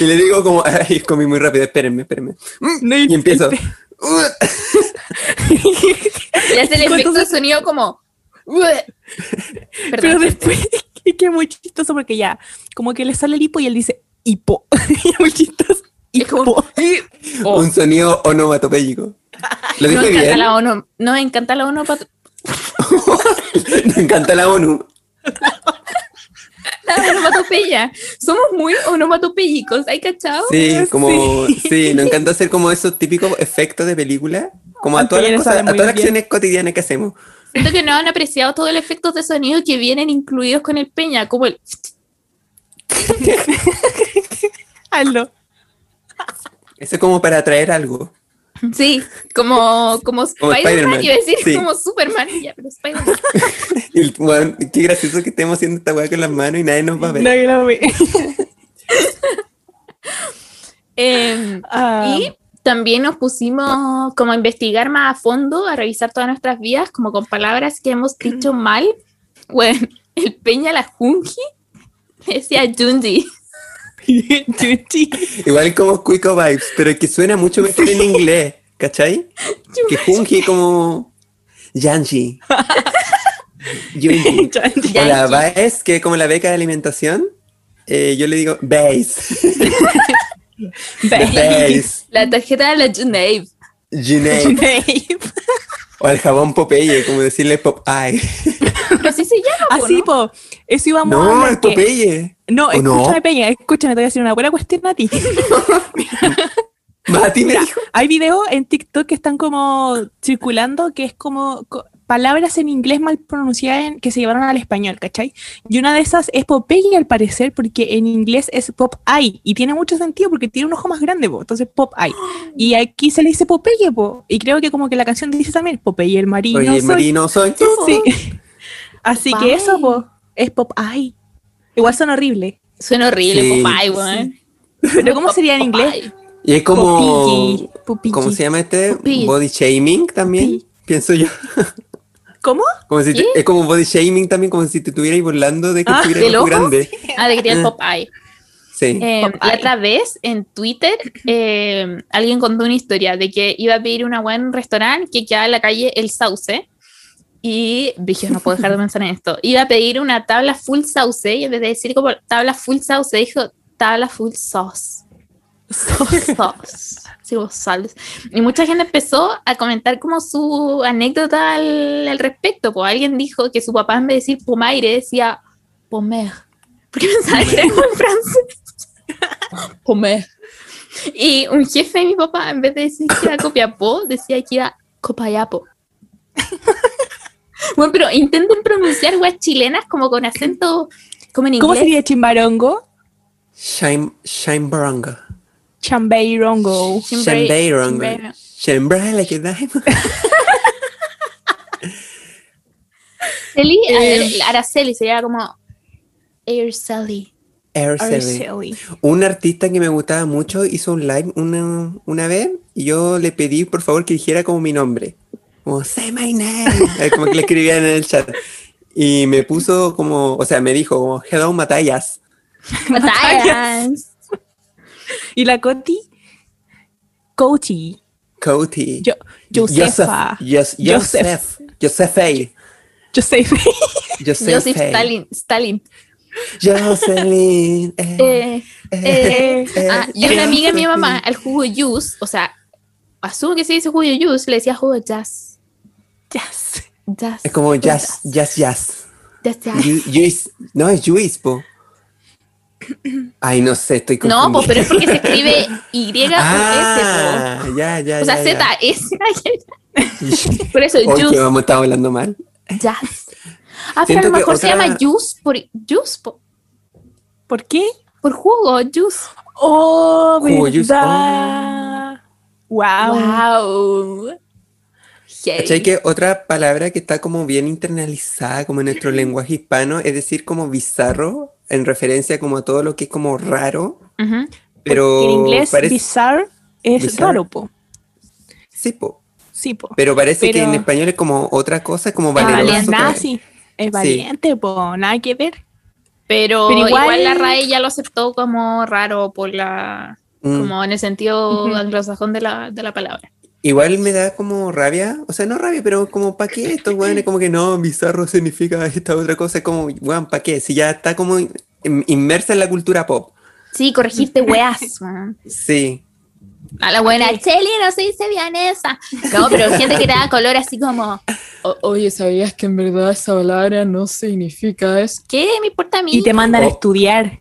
Y le digo como, ay, comí muy rápido, espérenme, espérenme. No, Y empiezo... Y [laughs] [laughs] hace el efecto de sonido como. Pero después [laughs] es que es muy chistoso porque ya, como que le sale el hipo y él dice hipo. Y es muy chistoso. Hipo. Oh, Un sonido onomatopéyico. ¿Lo dije encanta bien? la ONU. Nos encanta la ONU. [laughs] Me encanta la ONU. La onomatopeya. Somos muy onomatopéyicos. ¿Hay cachado? Sí, Sí. como, sí, nos encanta hacer como esos típicos efectos de película, como a todas las cosas, a todas las acciones cotidianas que hacemos. Siento que no han apreciado todos los efectos de sonido que vienen incluidos con el peña, como el. [laughs] Hazlo. Eso es como para atraer algo. Sí, como, como Como Spider-Man, iba a decir sí. como Superman, ya, pero Spider-Man. [laughs] Bueno, qué gracioso que estemos haciendo esta weá con las manos y nadie nos va a ver. Nadie ve. [laughs] Ah, y también nos pusimos como a investigar más a fondo, a revisar todas nuestras vidas, como con palabras que hemos dicho mal. Bueno, el Peña la Junji decía Junji. [laughs] Igual como Cuico Vibes, pero que suena mucho mejor en inglés, ¿cachai? Que Junji como [laughs] Yanji. O la. BAES, que es como la beca de alimentación, eh, yo le digo base. [laughs] Base. La tarjeta de la Junaid. Junaid. O el jabón Popeye, como decirle Pop Eye. Así se llama. po, Así, ¿no? po. Eso íbamos a No, es que- Popeye. No, ¿O no? escúchame, Peña, escúchame, te voy a decir una buena cuestión a ti. [laughs] Mati me Mira, dijo. hay videos en TikTok que están como circulando que es como co- palabras en inglés mal pronunciadas en- que se llevaron al español, ¿cachai? Y una de esas es Popeye al parecer porque en inglés es Pop Eye y tiene mucho sentido porque tiene un ojo más grande, po, entonces Pop Eye. Y aquí se le dice Popeye, po, y creo que como que la canción dice también Popeye el marino. Oye, el soy". marino soy. Sí. Así que Popeye. eso, po, es Pop Eye. Igual son horribles. Suena horrible, Sí, Popeye, weón. Pero ¿cómo sería en inglés? Popeye. Y es como. Popeye. Popeye. ¿Cómo se llama este? Popeye. Body shaming también, Popeye. pienso yo. ¿Cómo? Como si te- ¿Qué? es como body shaming también, como si te estuvieras burlando de que Ah, tuviera ¿del el ojo ojo? grande. Ah, de que tiene el Ah. Popeye. Sí. Eh, la Popeye. otra vez en Twitter eh, alguien contó una historia de que iba a pedir una buena en un restaurante que quedaba en la calle El Sauce y dije, no puedo dejar de pensar en esto. Iba a pedir una tabla full sauce y en vez de decir como tabla full sauce dijo tabla full sauce. Sal. Y mucha gente empezó a comentar como su anécdota al, al respecto. Pues alguien dijo que su papá en vez de decir pomaire decía pomer. Porque pensaba que era como en francés. [laughs] Pomer. Y un jefe de mi papá, en vez de decir que era copiapó, decía que era copayapo. [laughs] Bueno, pero intenten pronunciar weas chilenas como con acento, como en inglés. ¿Cómo sería chimbarongo? Shine Baranga. Chambeirongo. Chimbre- Shambeirongo. chimbre- Shambhala que. [laughs] Araceli, Araceli sería como Araceli. Araceli. Araceli. Un artista que me gustaba mucho hizo un live una, una vez y yo le pedí por favor que dijera como mi nombre. Como, say my name. Como que le escribían en el chat. Y me puso como, o sea, me dijo como, hello Matthias. Matthias. [laughs] ¿Y la Coti? Coti. Cody. Yo, Josefa. Joseph. Joseph. Joseph. Josefa. Joseph. Joseph Stalin. Stalin. Jocelyn. eh, Eh, eh, eh, ah, y eh, una amiga de mi eh, mamá, al jugo juice, o sea, asumo que se dice jugo juice, le decía jugo jazz. Yes. Jazz. Es como jazz, jazz, jazz. Jazz, jazz. Ju- Juice. No, es Juice, po. Ay, no sé, estoy No, confundido. pues, pero es porque se escribe [laughs] Y con S, Ah, ya, ya. O sea, ya, ya. Z, S. [laughs] [laughs] Por eso, juice, vamos a estar hablando mal. jazz. Ah, pero a lo mejor se llama juice por, juice po- ¿Por qué? por jugo, juice. Oh, Jugo juice. verdad. Wow. Wow. Heavy. ¿Cachai que otra palabra que está como bien internalizada como en nuestro lenguaje hispano es decir como bizarro en referencia como a todo lo que es como raro, pero en inglés, parece bizarre es Bizarre. raro, po. sí, po. Sí, po. pero parece que en español es como otra cosa, es como Ah, valeroso. valiente. Pues. sí. Es valiente, po. Nada que ver. Pero, Pero igual, igual- la RAE ya lo aceptó como raro por la Mm. como en el sentido anglosajón de la, de la palabra. Igual me da como rabia, o sea, no rabia, pero como ¿para qué estos weones? Como que no, bizarro significa [laughs] esta otra cosa, es como, weón, ¿para qué? Si ya está como in- inmersa en la cultura pop. Sí, corregirte weas. [laughs] man. Sí, A la buena, Cheli no se dice vienesa. No, pero gente que te da color así como, [laughs] oye, ¿sabías que en verdad esa palabra no significa eso? ¿qué me importa a mí? Y te mandan a Oh. estudiar.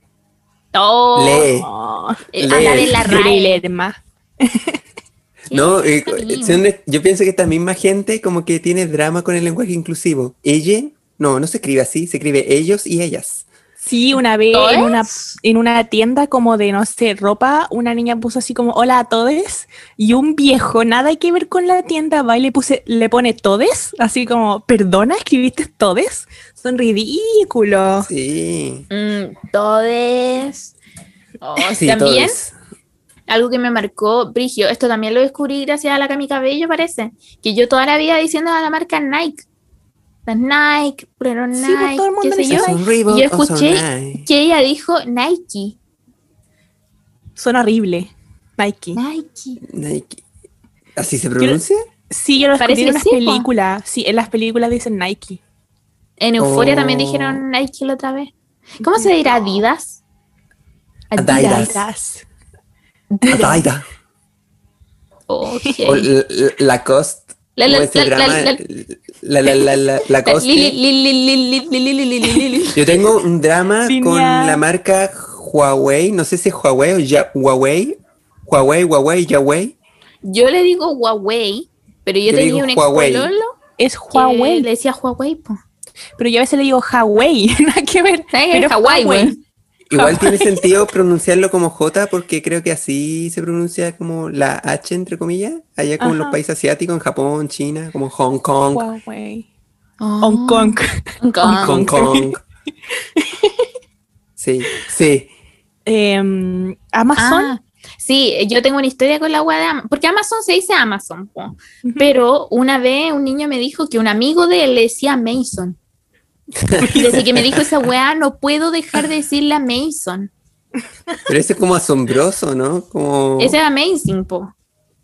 Oh, lee. Oh, lee. hablar en la quiero RAE. No, eh, son de- yo pienso que esta misma gente como que tiene drama con el lenguaje inclusivo. Ella, no, no se escribe así, se escribe ellos y ellas. Sí, una vez ¿Todes? en una, en una tienda como de, no sé, ropa, una niña puso así como, hola a todes, y un viejo, nada que ver con la tienda, va y le, puse, le pone todes, así como, perdona, escribiste todes, son ridículos. Sí. Mm, todes. Oh, Sí, también, todos. Algo que me marcó, Brigio, esto también lo descubrí gracias a la Cami Cabello, parece, que yo toda la vida diciendo a la marca Nike, las Nike, pero Nike, Sí, pues, todo el mundo qué sé yo, son escuché que ella dijo Nike, Son horribles. Nike. Nike. Nike. ¿Así se pronuncia? Sí, yo lo Parece escuché en las sí, po. películas. Sí, en las películas dicen Nike. En Euforia también Oh. dijeron Nike la otra vez. ¿Cómo se dirá Adidas? Adidas. Adidas. L- Lacoste. La- la- la-. Yo tengo un drama con la marca Huawei, no sé si es Huawei o ya, Huawei, Huawei, Huawei, Huawei. Yo le digo Huawei, pero yo, tenía un Huawei. Es Huawei. le decía Huawei, po. Pero yo a veces le digo Huawei. [laughs] Nada que ver. Pero güey. Igual tiene sentido pronunciarlo como J porque creo que así se pronuncia como la H entre comillas, allá como en los países asiáticos, en Japón, China, como Hong Kong. Oh. Hong Kong. Hong Kong. Hong Kong. [laughs] Sí, sí. Em, Amazon. Ah, sí, yo tengo una historia con la web de Amazon, porque Amazon se dice Amazon, po. Pero una vez un niño me dijo que un amigo de él le decía Mason. [laughs] Desde que me dijo esa weá, no puedo dejar de decirle a Mason. Pero ese es como asombroso, ¿no? Como Ese es Amazing, po.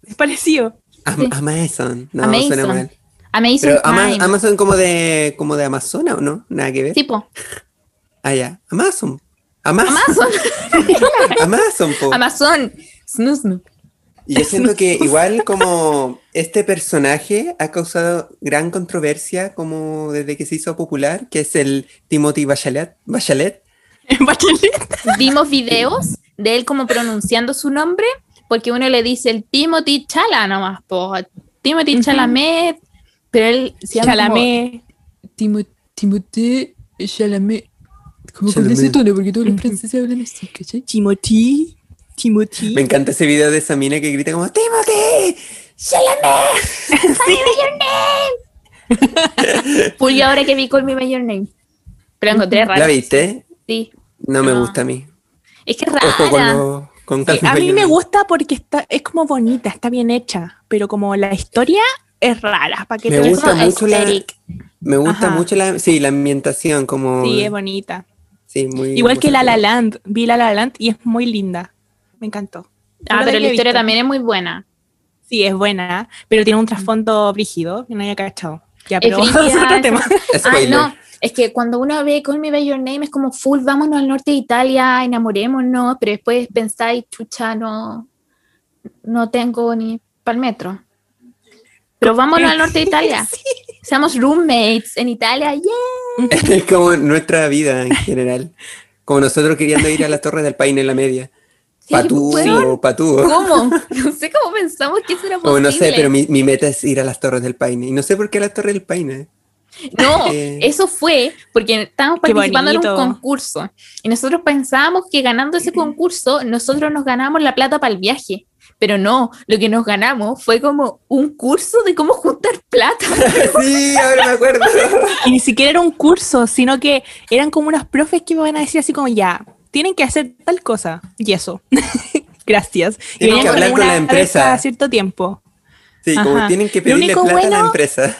Es parecido. Am- sí. Amazon. No, Amazon. suena mal. Amazing Pero Ama- Prime. Amazon como de como de Amazona, ¿o no? Nada que ver. Sí, po. Ah, ya. Amazon. Amazon. Amazon. [laughs] Amazon, po. Amazon. Snoo, snoo. Y yo siento que igual como este personaje ha causado gran controversia como desde que se hizo popular, que es el Timothy Bachelet. Bachelet. [laughs] Bachelet. Vimos videos de él como pronunciando su nombre, porque uno le dice el Timothy Chala nomás, po. Timothy Ujú. Chalamet, pero él se llama Chalamet. Timo- Timothée Chalamet. Como con ese tono, porque todos los franceses hablan así, ¿cachai? Timothy. Timothy. Me encanta ese video de esa mina que grita como Timothy. Full y [laughs] [laughs] ahora que vi Call Me By Your Name. Pero encontré rara. ¿La viste? Sí. No me gusta a mí. Es que es Ojo con, rara. lo- con Sí, Calvin a mí me gusta porque está, es como bonita, está bien hecha, pero como la historia es rara. ¿para qué Me te gusta mucho la-. Me gusta Ajá. mucho la, sí, la ambientación, como... Sí, es bonita. sí, muy... Igual que La La. Land, vi La La Land y es muy linda. Me encantó. Ah, pero la historia visto. también es muy buena. Sí, es buena, pero tiene un trasfondo brígido que no haya cachado. Ya, Es pero es [laughs] otro tema. [laughs] Ah, no. Es que cuando uno ve Call Me By Your Name es como full, vámonos al norte de Italia, enamorémonos, pero después pensáis, chucha, no, no tengo ni para el metro. Pero vámonos al norte de Italia. [laughs] Seamos roommates en Italia, yeah. Es como nuestra vida en general. Como nosotros queriendo ir a la Torre del Paine en la media. Sí, Patú o. ¿Cómo? [laughs] No sé cómo pensamos que eso era O posible. no sé, pero mi, mi meta es ir a las Torres del Paine. Y no sé por qué a la Torre del Paine. No, [laughs] Eh. eso fue porque estábamos participando en un concurso y nosotros pensábamos que ganando ese concurso nosotros nos ganamos la plata para el viaje, pero no, lo que nos ganamos fue como un curso de cómo juntar plata. [laughs] sí, ahora me acuerdo. Y ni siquiera era un curso, sino que eran como unas profes que me van a decir así como, ya, tienen que hacer tal cosa. Y eso. [laughs] Gracias. Y Tienen venían que hablar como con la empresa. Cada cierto tiempo. Sí, como tienen que pedirle plata a la empresa.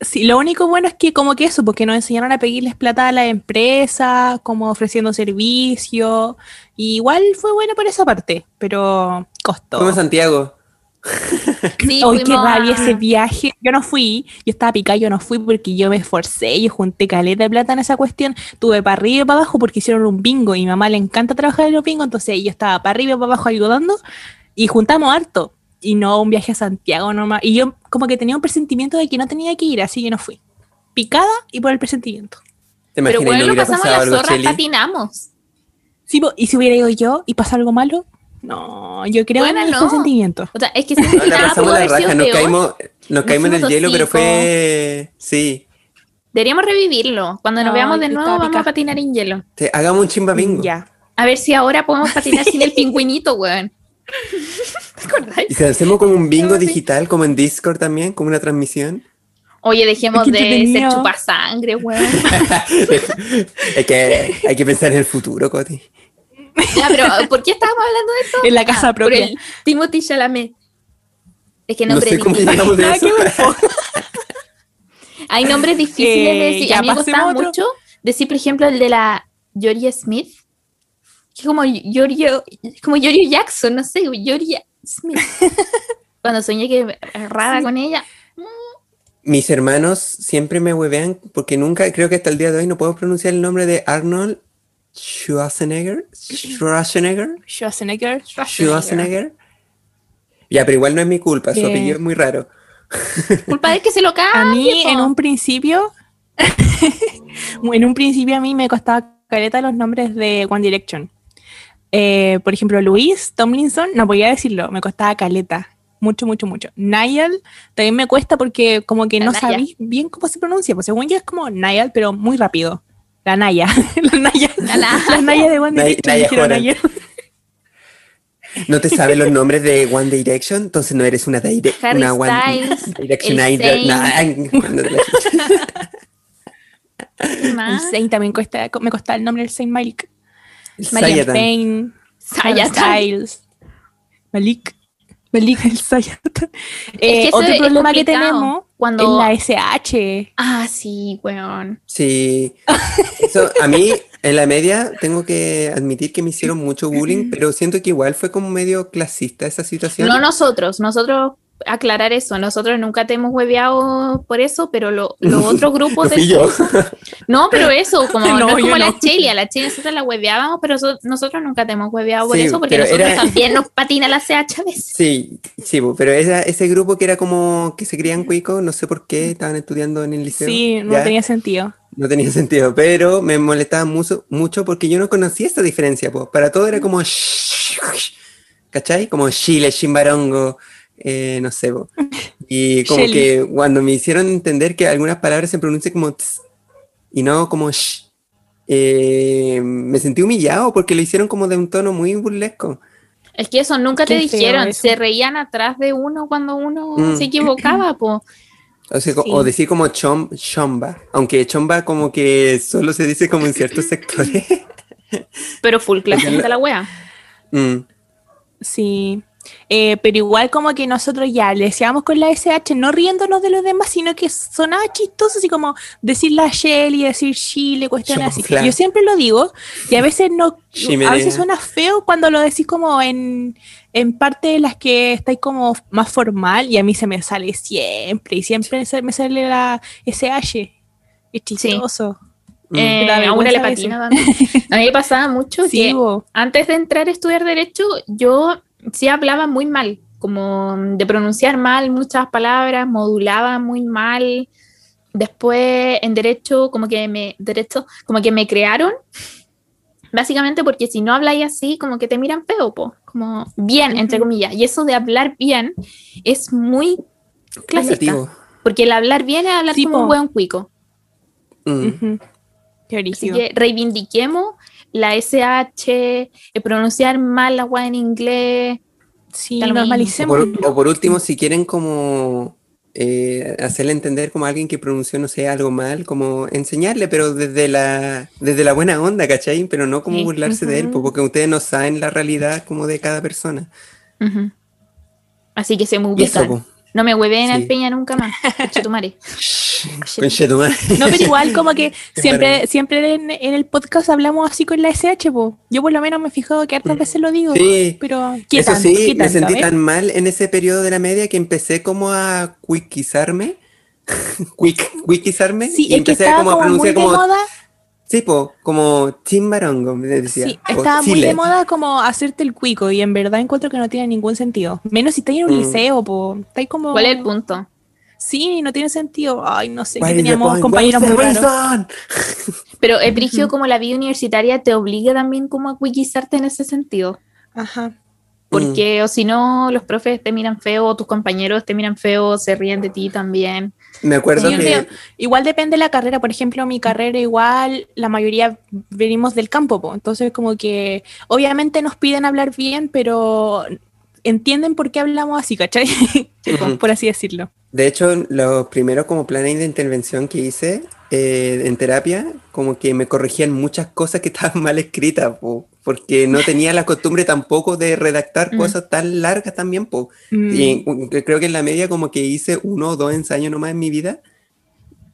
Sí, lo único bueno es que como que eso, porque nos enseñaron a pedirles plata a la empresa, como ofreciendo servicio. Y igual fue bueno por esa parte, pero costó. A Santiago. [laughs] Sí, Ay, qué a- rabia ese viaje. Yo no fui, yo estaba picada, yo no fui porque yo me esforcé, yo junté caleta de plata en esa cuestión. Tuve para arriba y para abajo porque hicieron un bingo y a mi mamá le encanta trabajar en los bingos, entonces yo estaba para arriba y para abajo ayudando y juntamos harto. Y no un viaje a Santiago nomás. Y yo como que tenía un presentimiento de que no tenía que ir, así que no fui. Picada y por el presentimiento. ¿Te Pero bueno, no lo pasamos pasado la algo, zorra, Cheli? patinamos. Sí, y si hubiera ido yo y pasó algo malo, no, yo creo Bueno, en el no. presentimiento. O sea, es que si No, la nada pasamos pudo la raja, nos caímos, nos caímos en el hielo, pero fue... Sí. Deberíamos revivirlo. Cuando nos No, veamos de nuevo estaba vamos a patinar en hielo. Te- hagamos un chimba bingo. Ya. A ver si ahora podemos patinar sin el [laughs] pingüinito, weón. ¿Te acordáis? Y si hacemos como un bingo digital, como en Discord también, como una transmisión. Oye, dejemos de ser chupasangre, weón. [laughs] es que hay que pensar en el futuro, Coti. Ya, pero ¿por qué estábamos hablando de esto? En la casa Ah, por propia. el Timothy Chalamet. Es que No nombre sé cómo difícil. llegamos de Nada eso. [laughs] Hay nombres difíciles Eh, de decir. ya, A mí me gustaba otro. mucho decir, por ejemplo, el de la Georgia Smith. Que es como Giorgio, como Giorgio Jackson, no sé, Georgia Smith. [laughs] Cuando soñé que erraba con ella. Mis hermanos siempre me huevean porque nunca, creo que hasta el día de hoy no puedo pronunciar el nombre de Arnold [clears throat] Schwarzenegger. Schwarzenegger. Schwarzenegger. Schwarzenegger. Ya, pero igual no es mi culpa, su Eh. apellido es muy raro. [laughs] Culpa de que se lo cambie. A mí en un principio, [laughs] en un principio a mí me costaba careta los nombres de One Direction. Eh, por ejemplo, Luis Tomlinson, no podía decirlo, me costaba caleta. Mucho, mucho, mucho. Niall también me cuesta porque como que La no sabéis bien cómo se pronuncia. Pues según yo es como Niall, pero muy rápido. La Naya. [laughs] la Naya. La Naya. La Naya de One Direction. Naya. ¿No te sabes los nombres de One Direction? Entonces no eres una, dire- Harry una One Styles, Direction el. [laughs] Saint también cuesta, me costaba el nombre del Saint Malik. Sayatan. Payne. Sayatan. Styles. Malik. [laughs] El Sayatan. Es Eh, que eso otro es problema que tenemos Cuando- es la SH. Ah, sí, weón. Sí. Eso, a mí, En la media tengo que admitir que me hicieron mucho bullying, pero siento que igual fue como medio clasista esa situación. No nosotros, nosotros, aclarar eso, nosotros nunca te hemos hueveado por eso, pero lo- los [laughs] otros grupos del [laughs] No, pero eso, como, [laughs] no, No, es como yo la no. Chelia, la Chelia nosotros la hueveábamos, pero so- nosotros nunca te hemos hueveado por Sí, eso, porque nosotros era- también nos patina la CH a veces. Sí, sí, pero esa- ese grupo que era como que se creían cuicos, no sé por qué, estaban estudiando en el liceo. Sí, no ya, tenía sentido. no tenía sentido, pero me molestaba mucho, mucho porque yo no conocía esta diferencia, po. Para todo era como, ¿cachai? Como Chile, Chimbarongo, eh, no sé, po. [laughs] Y como Shelly. que cuando me hicieron entender que algunas palabras se pronuncian como ts y no como sh, eh, me sentí humillado porque lo hicieron como de un tono muy burlesco. Es que eso nunca te Qué feo dijeron, eso. se reían atrás de uno cuando uno Mm. se equivocaba, [clears throat] po. O, sea, Sí. o decir como chom, chomba, aunque chomba como que solo se dice como en ciertos [clears throat] sectores. Pero full [laughs] clasista la wea. Mm, Sí. Eh, pero igual como que nosotros ya le decíamos con la SH, no riéndonos de los demás, sino que sonaba chistoso, así como decir la Shelly, decir Chile, cuestiones así. Yo siempre lo digo, y a veces no, a veces suena feo cuando lo decís como en, en parte de las que estáis como más formal, y a mí se me sale siempre, y siempre se me sale la SH. Es chistoso. mm. Eh, a una le patina. A mí me pasaba mucho [laughs] Sí, que bo. antes de entrar a estudiar Derecho, yo sí hablaba muy mal, como de pronunciar mal muchas palabras, modulaba muy mal. Después en Derecho, como que me, derecho, como que me crearon, básicamente porque si no habláis así, como que te miran feo, po, como bien, entre comillas. Y eso de hablar bien es muy Negativo. porque el hablar bien es hablar Sí, como un buen cuico. Mm. Así que reivindiquemos la SH, eh, pronunciar mal la weá en inglés. Sí, lo O normalicemos. por, o por último, si quieren como eh, hacerle entender como a alguien que pronunció, no sé, algo mal, como enseñarle, pero desde la, desde la buena onda, ¿cachai? Pero no como Sí. burlarse de él, porque ustedes no saben la realidad como de cada persona. Así que se me No me hueven al Sí. peña nunca más. [laughs] Chetumare. [laughs] Conchetumare. No, pero igual como que [laughs] siempre, siempre en, en el podcast hablamos así con la SH, po. Yo por lo menos me he fijado que hartas veces lo digo. Sí. Pero, ¿qué Eso tanto? sí, ¿Qué me tanto? sentí tan mal en ese periodo de la media que empecé como a wikizarme. Quick, wikizarme. Sí, y empecé como a pronunciar como. Sí, po, como chimbarongo, me decía. Sí, estaba muy de moda como hacerte el cuico y en verdad encuentro que no tiene ningún sentido. Menos si estáis en un Mm. liceo, po. Como... ¿Cuál es el punto? Sí, no tiene sentido. Ay, no sé, que teníamos compañeros muy raros. [laughs] Pero el brigio como la vida universitaria te obliga también como a wikizarte en ese sentido. Ajá. Porque o si no, los profes te miran feo, o tus compañeros te miran feo, se ríen de ti también. Me acuerdo que creo. Igual depende de la carrera. Por ejemplo, mi carrera igual, la mayoría venimos del campo, po. entonces como que obviamente nos piden hablar bien, pero entienden por qué hablamos así, ¿cachai? [laughs] Por así decirlo. De hecho, los primeros como planes de intervención que hice eh, en terapia, como que me corregían muchas cosas que estaban [laughs] mal escritas, po, porque no tenía la costumbre tampoco de redactar Mm. cosas tan largas también, po. Mm. Y que creo que en la media como que hice uno o dos ensayos nomás en mi vida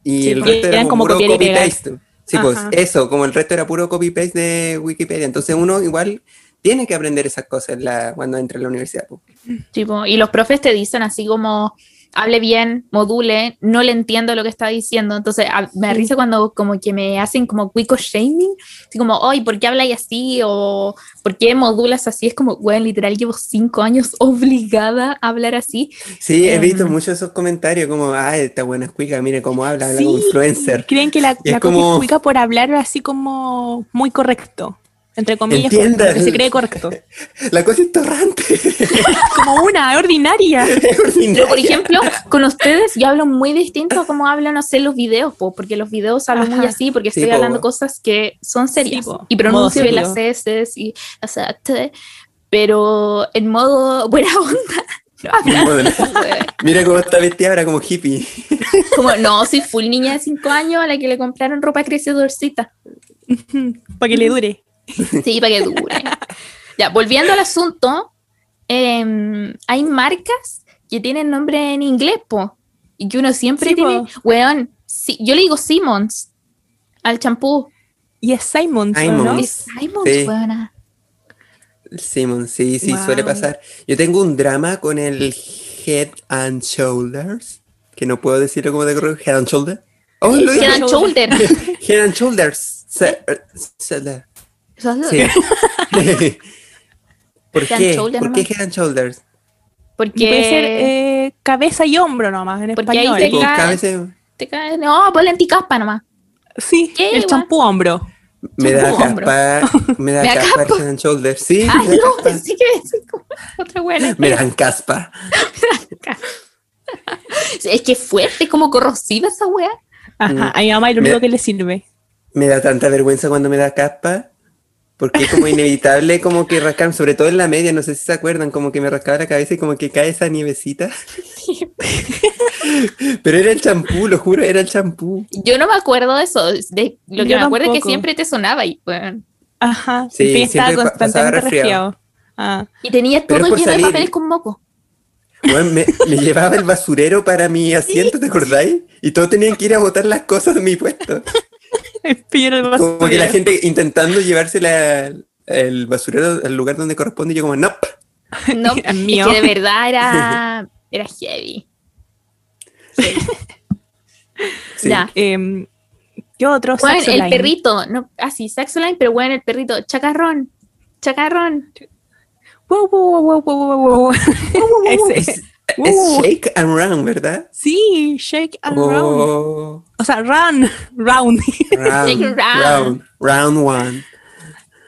y Sí, el resto era como puro copy-paste. Sí, pues Ajá. eso, como el resto era puro copy-paste de Wikipedia. Entonces uno igual tiene que aprender esas cosas la- cuando entra a la universidad. po. Tipo, y los profes te dicen así como, hable bien, module, no le entiendo lo que está diciendo. Entonces, a- me Sí. risa cuando como que me hacen como quico shaming, así como, ay, ¿por qué habláis así? O ¿por qué modulas así? Es como, bueno, literal, llevo cinco años [laughs] obligada a hablar así. Sí, he visto Em. muchos esos comentarios como, ah, esta buena cuica, mire cómo habla, habla como Sí, influencer. Creen que la, es la como- es cuica por hablar así como muy correcto. Entre comillas, porque se cree correcto. [laughs] La cosa es torrante. [laughs] Como una, ordinaria. [laughs] Pero, por ejemplo, con ustedes yo hablo muy distinto a como hablan, no sé, los videos, po, porque los videos hablo muy Ajá. así, porque Sí, estoy po. hablando cosas que son serias. Sí, po. y pronuncio bien las S y las T, pero en modo buena onda. No. Mira cómo está vestida ahora como hippie. como, no, soy full niña de 5 años a la que le compraron ropa crecedorcita. para que le dure. Sí, para que dure. Ya, volviendo al asunto, em, hay marcas que tienen nombre en inglés, po, y que uno siempre Sí, tiene, po. weón, sí, yo le digo Simmons al champú. Y es Simon, Simon. ¿no? Es Simon, Sí. weona. Sí, sí, Wow. suele pasar. Yo tengo un drama con el Head and Shoulders, que no puedo decirlo como de correo, Head and Shoulders. Oh. Head and Shoulder. [laughs] Head and Shoulders. Se- se- Sí. [laughs] ¿Por Head qué? ¿Por qué. Head and Shoulders? Porque puede ser eh, cabeza y hombro nomás en Porque ahí español. te Tipo, cae- cabeza- te cae- No, ponle anticaspa nomás. Sí, ¿Qué, el champú hombro. me da caspa, me da Me caspa el caspa. Head and Shoulders. Sí, Ah, me da no, caspa. pensé que iba a decir como otra buena. Me dan caspa. [laughs] Es que es fuerte, es como corrosiva esa wea. Ajá, a mi mamá es lo Me- único que le sirve. Me da tanta vergüenza cuando me da caspa. Porque es como [laughs] inevitable como que rascar, sobre todo en la media, no sé si se acuerdan, como que me rascaba la cabeza y como que cae esa nievecita. [laughs] Pero era el champú, lo juro, era el champú. Yo no me acuerdo de eso. De, lo que Yo me acuerdo es que tampoco. siempre te sonaba y, weón. Ajá, Sí, sí, estaba constantemente resfriado. resfriado. Ah, y tenía todo lleno de salir. papeles con moco. Bueno, me, me llevaba el basurero para mi asiento, ¿te acordáis? Y todos tenían que ir a botar las cosas de mi puesto. [laughs] el del Como que la basurero. gente intentando llevarse la- el basurero al lugar donde corresponde y yo como, no. [laughs] No, Es es mío. que de verdad era, [laughs] era heavy. Sí. Ya. Em, ¿Qué otro? Bueno, el perrito, no, así, Saxoline, pero bueno, el perrito, chacarrón, chacarrón. Wow, wow, wow, wow, wow, wow, wow. Ese. Es, es Uh. shake and run, ¿verdad? Sí, shake and round. Oh, O sea, run, [laughs] round. round, Shake and round, round one.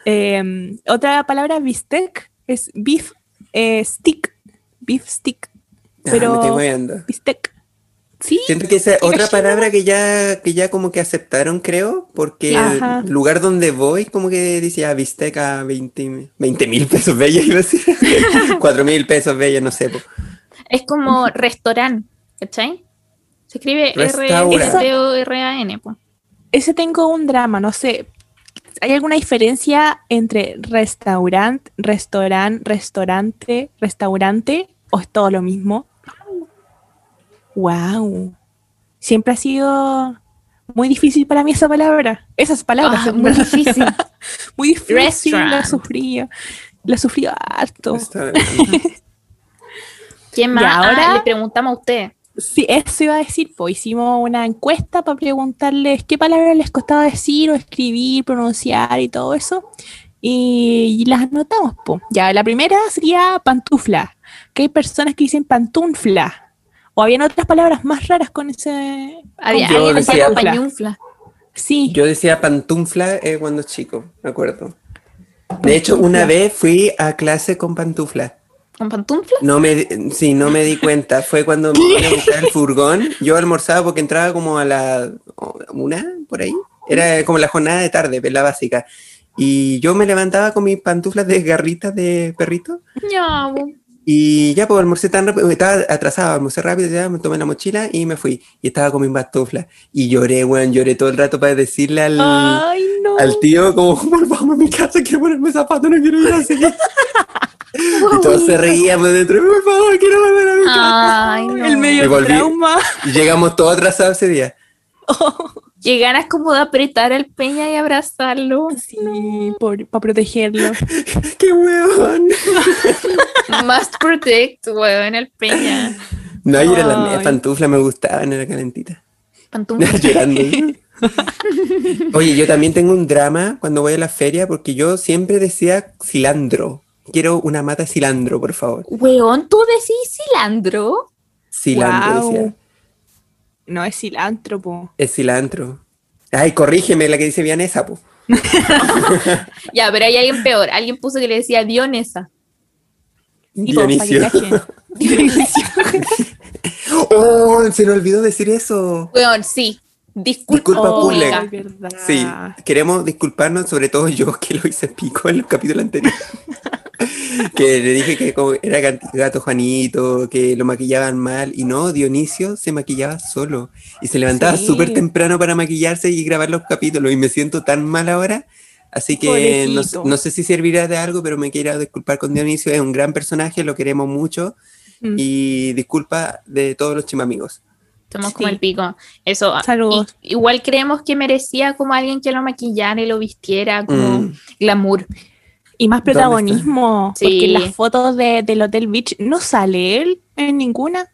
Em, otra palabra, bistec, es beef eh, stick. Beef stick. Ah, Pero- me estoy moviendo. Bistec. Sí. Siento que esa es otra palabra que ya, que ya como que aceptaron, creo, porque Ajá. el lugar donde voy como que dice, ah, bistec a 20 mil pesos bella, [laughs] iba a decir. [laughs] 4 mil pesos bella, no sé. po. Es como restaurante, ¿cachai? Se escribe Restaurant. R-S-T-O-R-A-N. pues. Ese tengo un drama, no sé. ¿Hay alguna diferencia entre restaurant, restaurant, restaurante, restaurante o es todo lo mismo? Wow. Siempre ha sido muy difícil para mí esa palabra. Esas palabras. Ah, muy difícil. [laughs] muy difícil. Restaurant. La sufría. La sufría harto. ¿Quién más? Y ahora- Ah, le preguntamos a usted. Sí, eso iba a decir, pues hicimos una encuesta para preguntarles qué palabras les costaba decir o escribir, pronunciar y todo eso. Y, las anotamos, pues. Ya, la primera sería pantufla, que hay personas que dicen pantufla. O habían otras palabras más raras con ese... Había Yo alguien decía pañufla. Sí, Yo decía pantufla eh, cuando chico, me acuerdo. De hecho, una vez fui a clase con pantufla. ¿Con pantufla? No me, di- sí, no me di cuenta. Fue cuando me iba a buscar el furgón. Yo almorzaba porque entraba como a la una, por ahí. Era como la jornada de tarde, la básica. Y yo me levantaba con mis pantuflas de garritas de perrito. No. Y ya, pues almorcé tan rápido, estaba atrasado, almorcé rápido, ya me tomé la mochila y me fui. Y estaba con mis pantuflas. Y lloré, weón, lloré todo el rato para decirle al, Ay, no. al tío como, volvamos a mi casa, quiero ponerme zapatos, no quiero ir así. [laughs] y todos se reían dentro, por favor, quiero volver a mi casa. Ay, no. El medio Y volví. trauma. Y llegamos todos atrasados ese día. [laughs] Qué ganas como de apretar al peña y abrazarlo. Sí, para protegerlo. [laughs] ¡Qué weón! [laughs] Must protect, weón, el peña. No, y era la Ay. pantufla, me gustaban, era calentita. Pantufla. Llorando. Oye, yo también tengo un drama cuando voy a la feria porque yo siempre decía cilantro. Quiero una mata de cilantro, por favor. Weón, ¿tú decís cilantro? Cilantro, decía. No es cilantro, po. Es cilantro. Ay, corrígeme la que dice Vianesa, po. [laughs] Ya, pero hay alguien peor. Alguien puso que le decía Dionesa. Sí, Dionisio. cachen. [laughs] [laughs] Oh, se me olvidó decir eso. Weón, sí. Disculpa, Disculpa Oh, pública. Sí, queremos disculparnos, sobre todo yo que lo hice pico en los capítulos anteriores. [laughs] que le dije que como era gat- gato Juanito, que lo maquillaban mal, y no, Dionisio se maquillaba solo y se levantaba Sí. súper temprano para maquillarse y grabar los capítulos, y me siento tan mal ahora. Así que no sé si servirá de algo, pero me quiero disculpar con Dionisio, es un gran personaje, lo queremos mucho, Mm. y disculpa de todos los chimamigos. Somos como Sí. el pico. Eso. ah, Saludos. y- igual creemos que merecía como alguien que lo maquillara y lo vistiera como Mm. glamour. Y más protagonismo. Sí. Porque en las fotos de, del Hotel Beach no sale él en ninguna.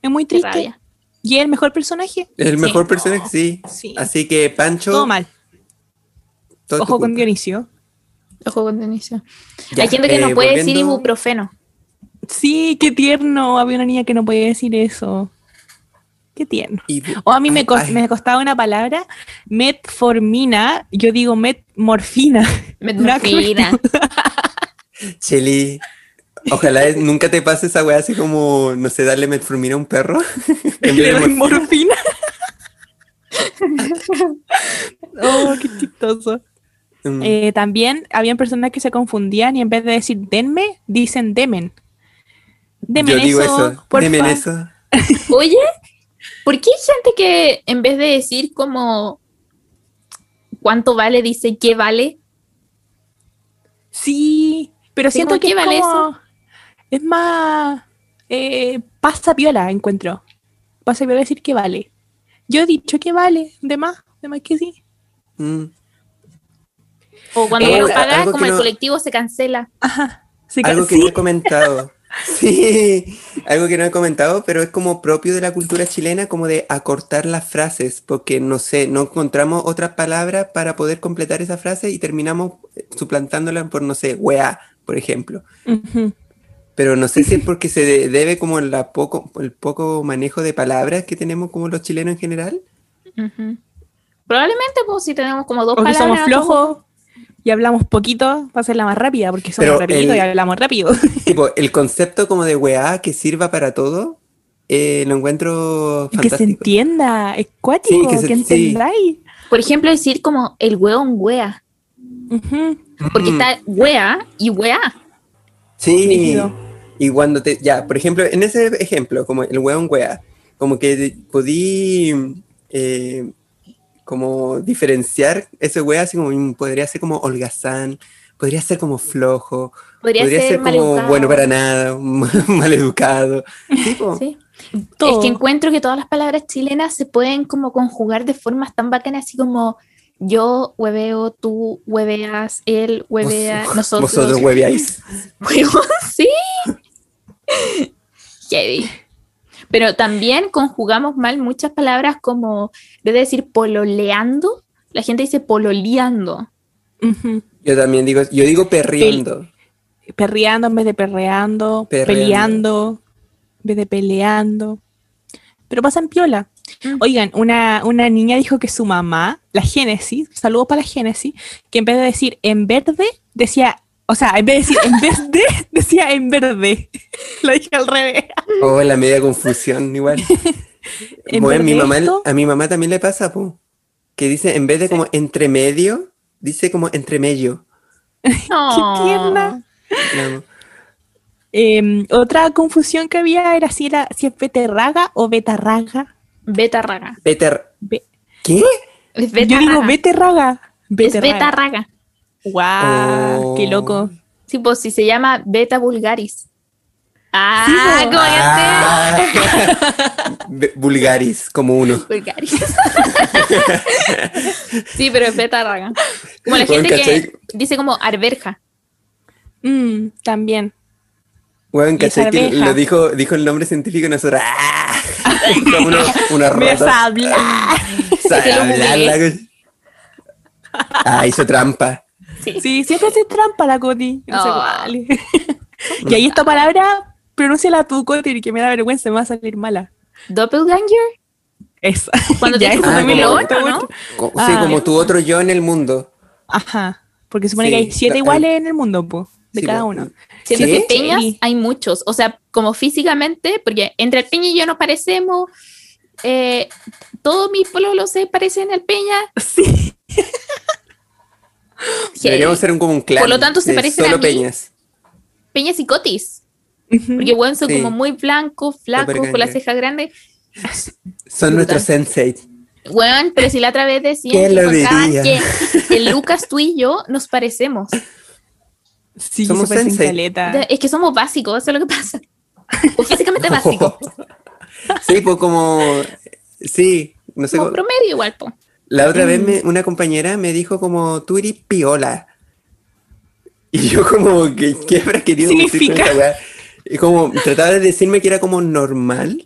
Es muy triste. Y es el mejor personaje. El Sí. mejor personaje, sí. Sí. Así que Pancho. Todo mal. todo Ojo con. Dionisio. Ojo con Dionisio. Ya, Hay gente que eh, no puede decir ibuprofeno. Sí, qué tierno. Había una niña que no podía decir eso. Qué tierno. O a mí me, me costaba una palabra, metformina, yo digo metmorfina. Metmorfina. [laughs] Cheli, ojalá es- nunca te pase esa weá así como, no sé, darle metformina a un perro. [laughs] En vez de morfina. morfina. [laughs] oh, qué chistoso. Mm. Eh, también habían personas que se confundían y en vez de decir denme, dicen demen. Demen Yo digo eso, eso, demen eso. Oye, ¿por qué hay gente que en vez de decir como cuánto vale, dice qué vale? Sí, pero siento que ¿qué es, vale como- es más eh, pasa piola, encuentro. Pasa piola decir que vale. Yo he dicho que vale, de más, de más que sí. Mm. O cuando Eh, uno algo paga, como el no- colectivo se cancela. Ajá. Sí, que- Algo que sí, no he comentado. [laughs] [laughs] Sí, algo que no he comentado, pero es como propio de la cultura chilena, como de acortar las frases, porque no sé, no encontramos otras palabras para poder completar esa frase y terminamos suplantándola por, no sé, weá, por ejemplo. Pero no sé si es porque se de- debe como la poco, el poco manejo de palabras que tenemos como los chilenos en general. Probablemente, pues, si tenemos como dos O que palabras. somos flojos y hablamos poquito para hacerla más rápida, porque somos rapiditos y hablamos rápido. [laughs] Tipo, [laughs] el concepto como de weá que sirva para todo, eh, lo encuentro Y que se fantástico. entienda, es cuático, Sí, que se- que sí. entendáis. Por ejemplo, decir como el hueón wea. Porque Mm. está wea y wea. Sí, y cuando te, ya, por ejemplo, en ese ejemplo, como el weón wea, como que podí eh, como diferenciar ese wea, así como podría ser como holgazán, podría ser como flojo, Podría, podría, ser, ser, como maleducado. bueno para nada, [laughs] mal educado. Tipo, Sí. Todo. Es que encuentro que todas las palabras chilenas se pueden como conjugar de formas tan bacanas, así como yo hueveo, tú hueveas, él huevea, vos- nosotros. vosotros hueveáis. [laughs] Sí. [laughs] Heavy. Pero también conjugamos mal muchas palabras como, de decir pololeando, la gente dice pololeando. Yo también digo, yo digo perreando. Perreando en vez de perreando, Perreando. peleando en vez de peleando. Pero pasan piola. Mm. Oigan, una, una niña dijo que su mamá, la Génesis, saludos para la Génesis, que en vez de decir en verde, decía, o sea, en vez de decir en vez de, [laughs] decía en verde. [laughs] Lo dije al revés. Oh, la media confusión, igual. [laughs] En Bueno, mi verde mamá, esto, a mi mamá también le pasa, po, que dice, en vez de como entre medio, dice como entre medio. Oh. tierna. No, eh, otra confusión que había era si era si es beterraga o betarraga. Beta raga. Beter- Be- ¿Qué? Es Yo digo raga. beterraga. Es beta raga. Wow, qué loco. Sí, pues si se llama beta vulgaris. Ah, Sí, po. ¿cómo Ah. Be- Vulgaris, como uno. Vulgaris. [laughs] sí, pero es beta raga. Como la gente que dice como arberja. Mm, también. Bueno, ¿cachai? Que lo dijo, dijo el nombre científico y nosotros. ¡ah! [laughs] Como una, una [laughs] Me rata. hablar. Sabe que lo hablar la googleé. cosa. Ah, hizo trampa. Sí, siempre hace trampa la Coti. No sé Oh. cuál. y ahí esta palabra, pronúnciala tú, Coti, que me da vergüenza, me va a salir mala. Doppelganger. Esa. Cuando [laughs] Ya, te Ah, como- otro, ¿no? Co- Ah. sí, como tu otro yo en el mundo. Ajá. Porque supone Sí, que hay siete la- iguales en el mundo, po, de Sí, cada uno. Siento ¿Sí? que peñas Sí. hay muchos. O sea, como físicamente, porque entre el peña y yo nos parecemos. eh, todos mis pololos se parecen al peña. Sí. [laughs] Deberíamos ser un, como un clan. Por lo tanto, se parecen solo a mí. peñas. Peñas y cotis. Porque bueno, son Sí. como muy blancos, flacos, con las cejas grandes. Son nuestros sensei. Bueno, pero si la otra vez decían ¿Quién que que el Lucas, tú y yo nos parecemos. Sí, Somos sensei. Es que somos básicos, eso es lo que pasa. O físicamente [laughs] básicos. Sí, pues como, sí, no sé. Como cómo- promedio igual, po. La otra vez Mm. me- una compañera me dijo como, tú eres piola. Y [laughs] yo como, ¿qué, qué habrá querido decir con Significa. esa weá? Y como, trataba de decirme que era como normal,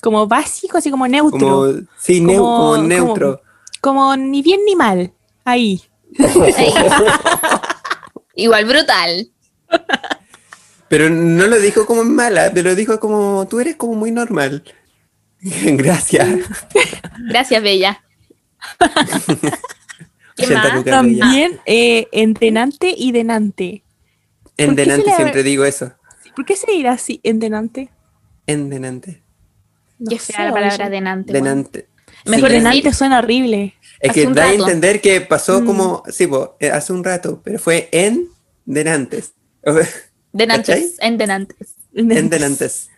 Como básico, así como neutro. como, sí, Como- como como- neutro. Como ni bien ni mal. Ahí. [laughs] Igual brutal. Pero no lo dijo como mala, pero dijo como, tú eres como muy normal. [laughs] Gracias. Gracias, Bella. [laughs] También eh, entenante y denante. En ¿Por qué se delante le- siempre digo eso. ¿Por qué se dirá así, endenante? En delante. No Qué sé, fea la palabra oye. denante. weón. Delante. Mejor Sí, decir- Denante suena horrible. Es hace que da a entender que pasó Mm. como, sí, po, eh, hace un rato, pero fue en denantes. Denantes, en denantes. en denantes.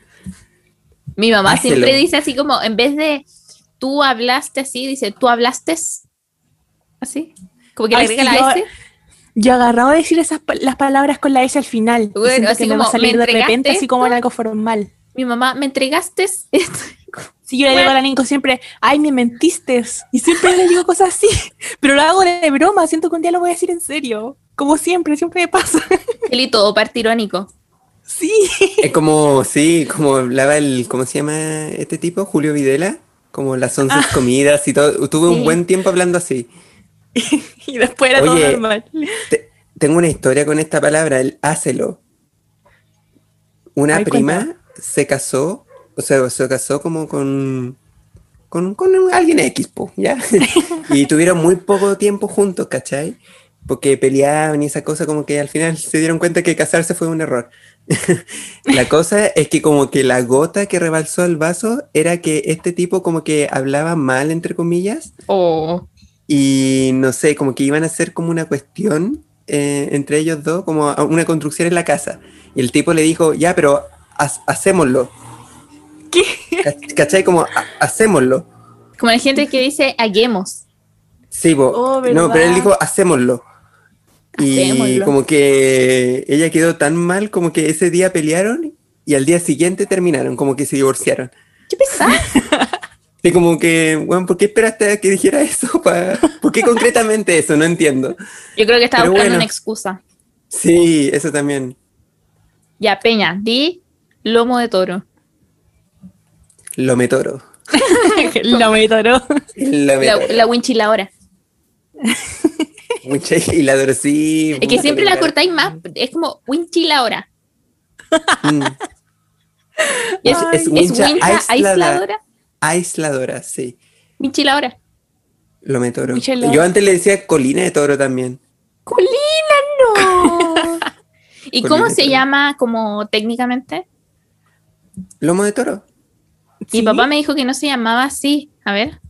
Mi mamá Hácelo. siempre dice así como, en vez de tú hablaste así, dice tú hablaste así. Como que le Ay, agrega sí, la yo- S. Yo agarrado a decir esas las palabras con la S al final. Bueno, así que me va a salir ¿me de repente así como en algo formal. Mi mamá, ¿me entregaste esto? [laughs] Si yo le digo a la Nico siempre, ay, me mentiste. Y siempre le digo cosas así. [laughs] Pero lo hago de broma, siento que un día lo voy a decir en serio. Como siempre, siempre me pasa. [laughs] Él y todo para tirónico. Sí. Es como, sí, como hablaba el, ¿cómo se llama este tipo? Julio Videla. Como las once comidas y todo. Tuve Sí. un buen tiempo hablando así. [laughs] Y después era todo Oye. normal. Te- tengo una historia con esta palabra, el hácelo. Una Ay, prima cuenta. se casó, o sea, se casó como con, con, con alguien X, po, ¿ya? [laughs] y tuvieron muy poco tiempo juntos, ¿cachai? Porque peleaban y esa cosa, como que al final se dieron cuenta que casarse fue un error. [laughs] la cosa es que como que la gota que rebalsó el vaso era que este tipo como que hablaba mal, entre comillas, Oh. y no sé, como que iban a hacer como una cuestión eh, entre ellos dos, como una construcción en la casa. Y el tipo le dijo, ya, pero ha- hacémoslo. ¿Qué? Cach- ¿Cachai? Como, "Ha- hacémoslo. Como la gente que dice haguemos. Sí. Oh, no, pero él dijo, hacémoslo. Y Hacémoslo. como que ella quedó tan mal, como que ese día pelearon y al día siguiente terminaron, como que se divorciaron. ¿Qué pesada? Y como que, bueno, ¿por qué esperaste a que dijera eso? [laughs] pa- ¿Por qué concretamente eso? No entiendo. Yo creo que estaba Pero buscando bueno. una excusa. Sí, eso también. Ya, Peña, di lomo de toro. Lo metoro. [laughs] Lo metoró. Lo La, metoro. la [laughs] winchiladora. Mucha hiladora, sí. Es que siempre la cortáis más. Es como winchiladora. Mm. [laughs] Es, Es- wincha aisladora. Aisladora, sí. Winchiladora. Lo metoro. Winchela- Yo antes le decía colina de toro también. ¡Colina, no! [laughs] ¿Y cómo Colina se toro. llama como técnicamente? Lomo de toro. Mi ¿Sí? papá me dijo que no se llamaba así. A ver.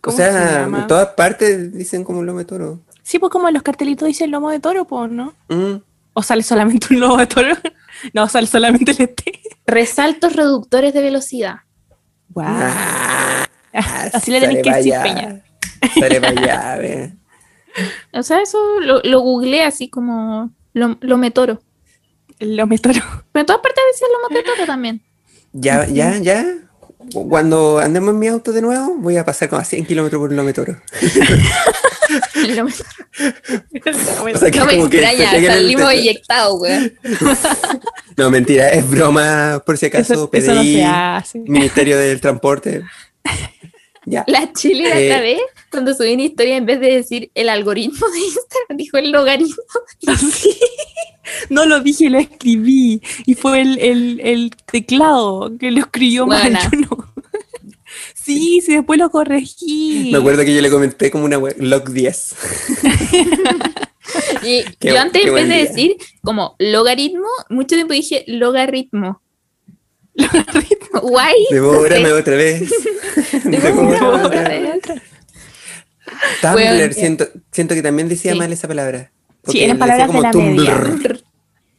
O ¿Cómo se sea, llama? en todas partes dicen como lomo de toro. Sí, pues como en los cartelitos dice lomo de toro, pues, ¿no? Mm. ¿O sale solamente un lomo de toro? [laughs] No, sale solamente el este. Resaltos reductores de velocidad. Wow. Ah, [laughs] Así le tenés sale que decir. Peña. Sale para allá, ve. O sea, eso lo, lo googleé así como lo, lometoro. El lomo de toro. Pero en todas partes decía lomo de toro también. Ya, ya, ya. Cuando andemos en mi auto de nuevo, voy a pasar como a 100 kilómetros por de toro. Lomo- [laughs] O sea, que no me extraña, salimos techo. eyectados, weón. [laughs] No, mentira, es broma, por si acaso, Eso, eso no PDI, se hace. Ministerio del Transporte. [laughs] Ya. La Chile la Eh. otra vez, cuando subí una historia, en vez de decir el algoritmo de Instagram, dijo el logaritmo. [laughs] Sí. No lo dije, lo escribí. Y fue el, el, el teclado que lo escribió mal. Buena. yo no. [laughs] Sí, sí, después lo corregí. Me acuerdo que yo le comenté como una web, log 10. [laughs] Y Qué yo antes, en vez de decir como logaritmo, mucho tiempo dije logaritmo. Guay. Devórame otra vez. [laughs] Devórame otra vez. Tumblr, Bueno, siento, siento que también decía Sí. mal esa palabra. Sí, eran palabras de la media. Tumblr.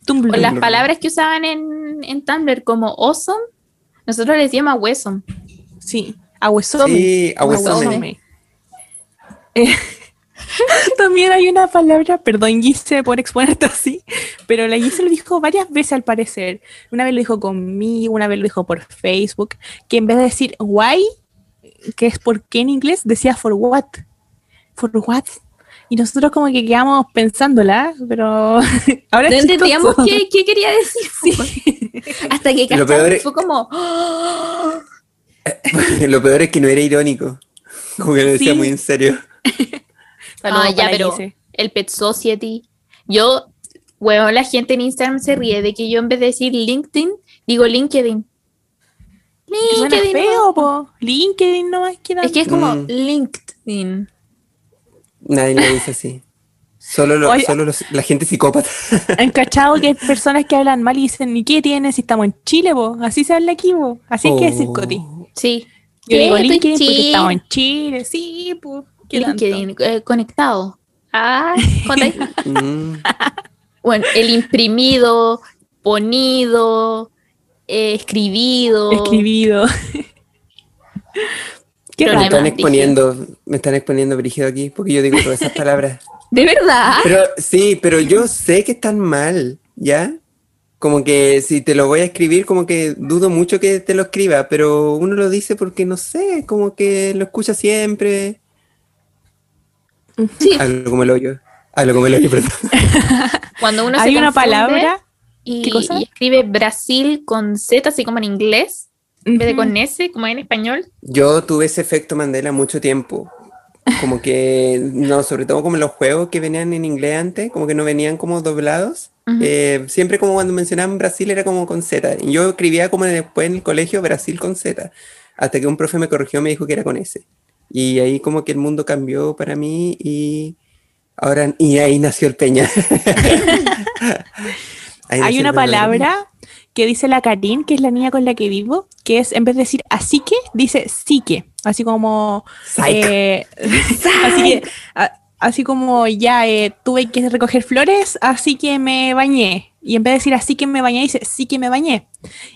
Tumblr. O las palabras que usaban en, en Tumblr como awesome, nosotros les decíamos hueso. Sí, ahuesome. Sí, ahuesome. Ahuesome. Eh, [laughs] También hay una palabra, perdón Gise por exponerte así, pero la Gise lo dijo varias veces al parecer. Una vez lo dijo conmigo, una vez lo dijo por Facebook, que en vez de decir why, que es por qué en inglés, decía for what. For what. Y nosotros como que quedamos pensándola, pero [laughs] ahora No entendíamos qué, qué quería decir. [laughs] Hasta que Lo peor cachamos, es- fue como... ¡ah! Lo peor es que no era irónico. Como que lo decía Sí. muy en serio. Saludos Ah, ya, pero Gise. el Pet Society. Yo, bueno, la gente en Instagram se ríe de que yo en vez de decir LinkedIn, digo LinkedIn. Que Suena LinkedIn. feo, po. LinkedIn nomás queda. Es que es como Mm. LinkedIn. Nadie lo dice así. Solo, lo- Oye. solo los- la gente psicópata. Han [laughs] cachado que hay personas que hablan mal y dicen, ¿y qué tienes si estamos en Chile, po? Así se habla aquí, po. Así es que decir, Oh. Coti. Sí. Yo digo Estoy LinkedIn porque estamos en Chile. Sí, pues. LinkedIn, eh, conectado. Ah. [laughs] Mm. bueno, el imprimido, ponido, eh, escribido. Escribido. [laughs] Qué. Me están exponiendo, me están exponiendo brígido aquí porque yo digo todas esas palabras. [laughs] De verdad. Pero sí, pero yo sé que están mal, ¿ya? Como que si te lo voy a escribir, como que dudo mucho que te lo escriba, pero uno lo dice porque no sé, como que lo escucha siempre. Sí, [laughs] Algo como el hoyo. Algo como el hoyo, perdón. [laughs] cuando uno Hay se una palabra. y, ¿Qué cosa? y escribe Brasil con Z, así como en inglés, en vez de con S, como en español. Yo tuve ese efecto Mandela mucho tiempo. Como que, no, sobre todo como los juegos que venían en inglés antes, como que no venían como doblados. Ujú. Eh, siempre como cuando mencionaban Brasil era como con Z. Y yo escribía como después en el colegio Brasil con Z. Hasta que un profe me corrigió y me dijo que era con S. Y ahí como que el mundo cambió para mí y ahora, y ahí nació el Peña. [laughs] Ahí Hay una palabra que dice la Karin, que es la niña con la que vivo, que es en vez de decir así que, dice psique. Así como. Eh, [laughs] así que. a- Así como ya eh, tuve que recoger flores, así que me bañé. Y en vez de decir así que me bañé, dice sí que me bañé.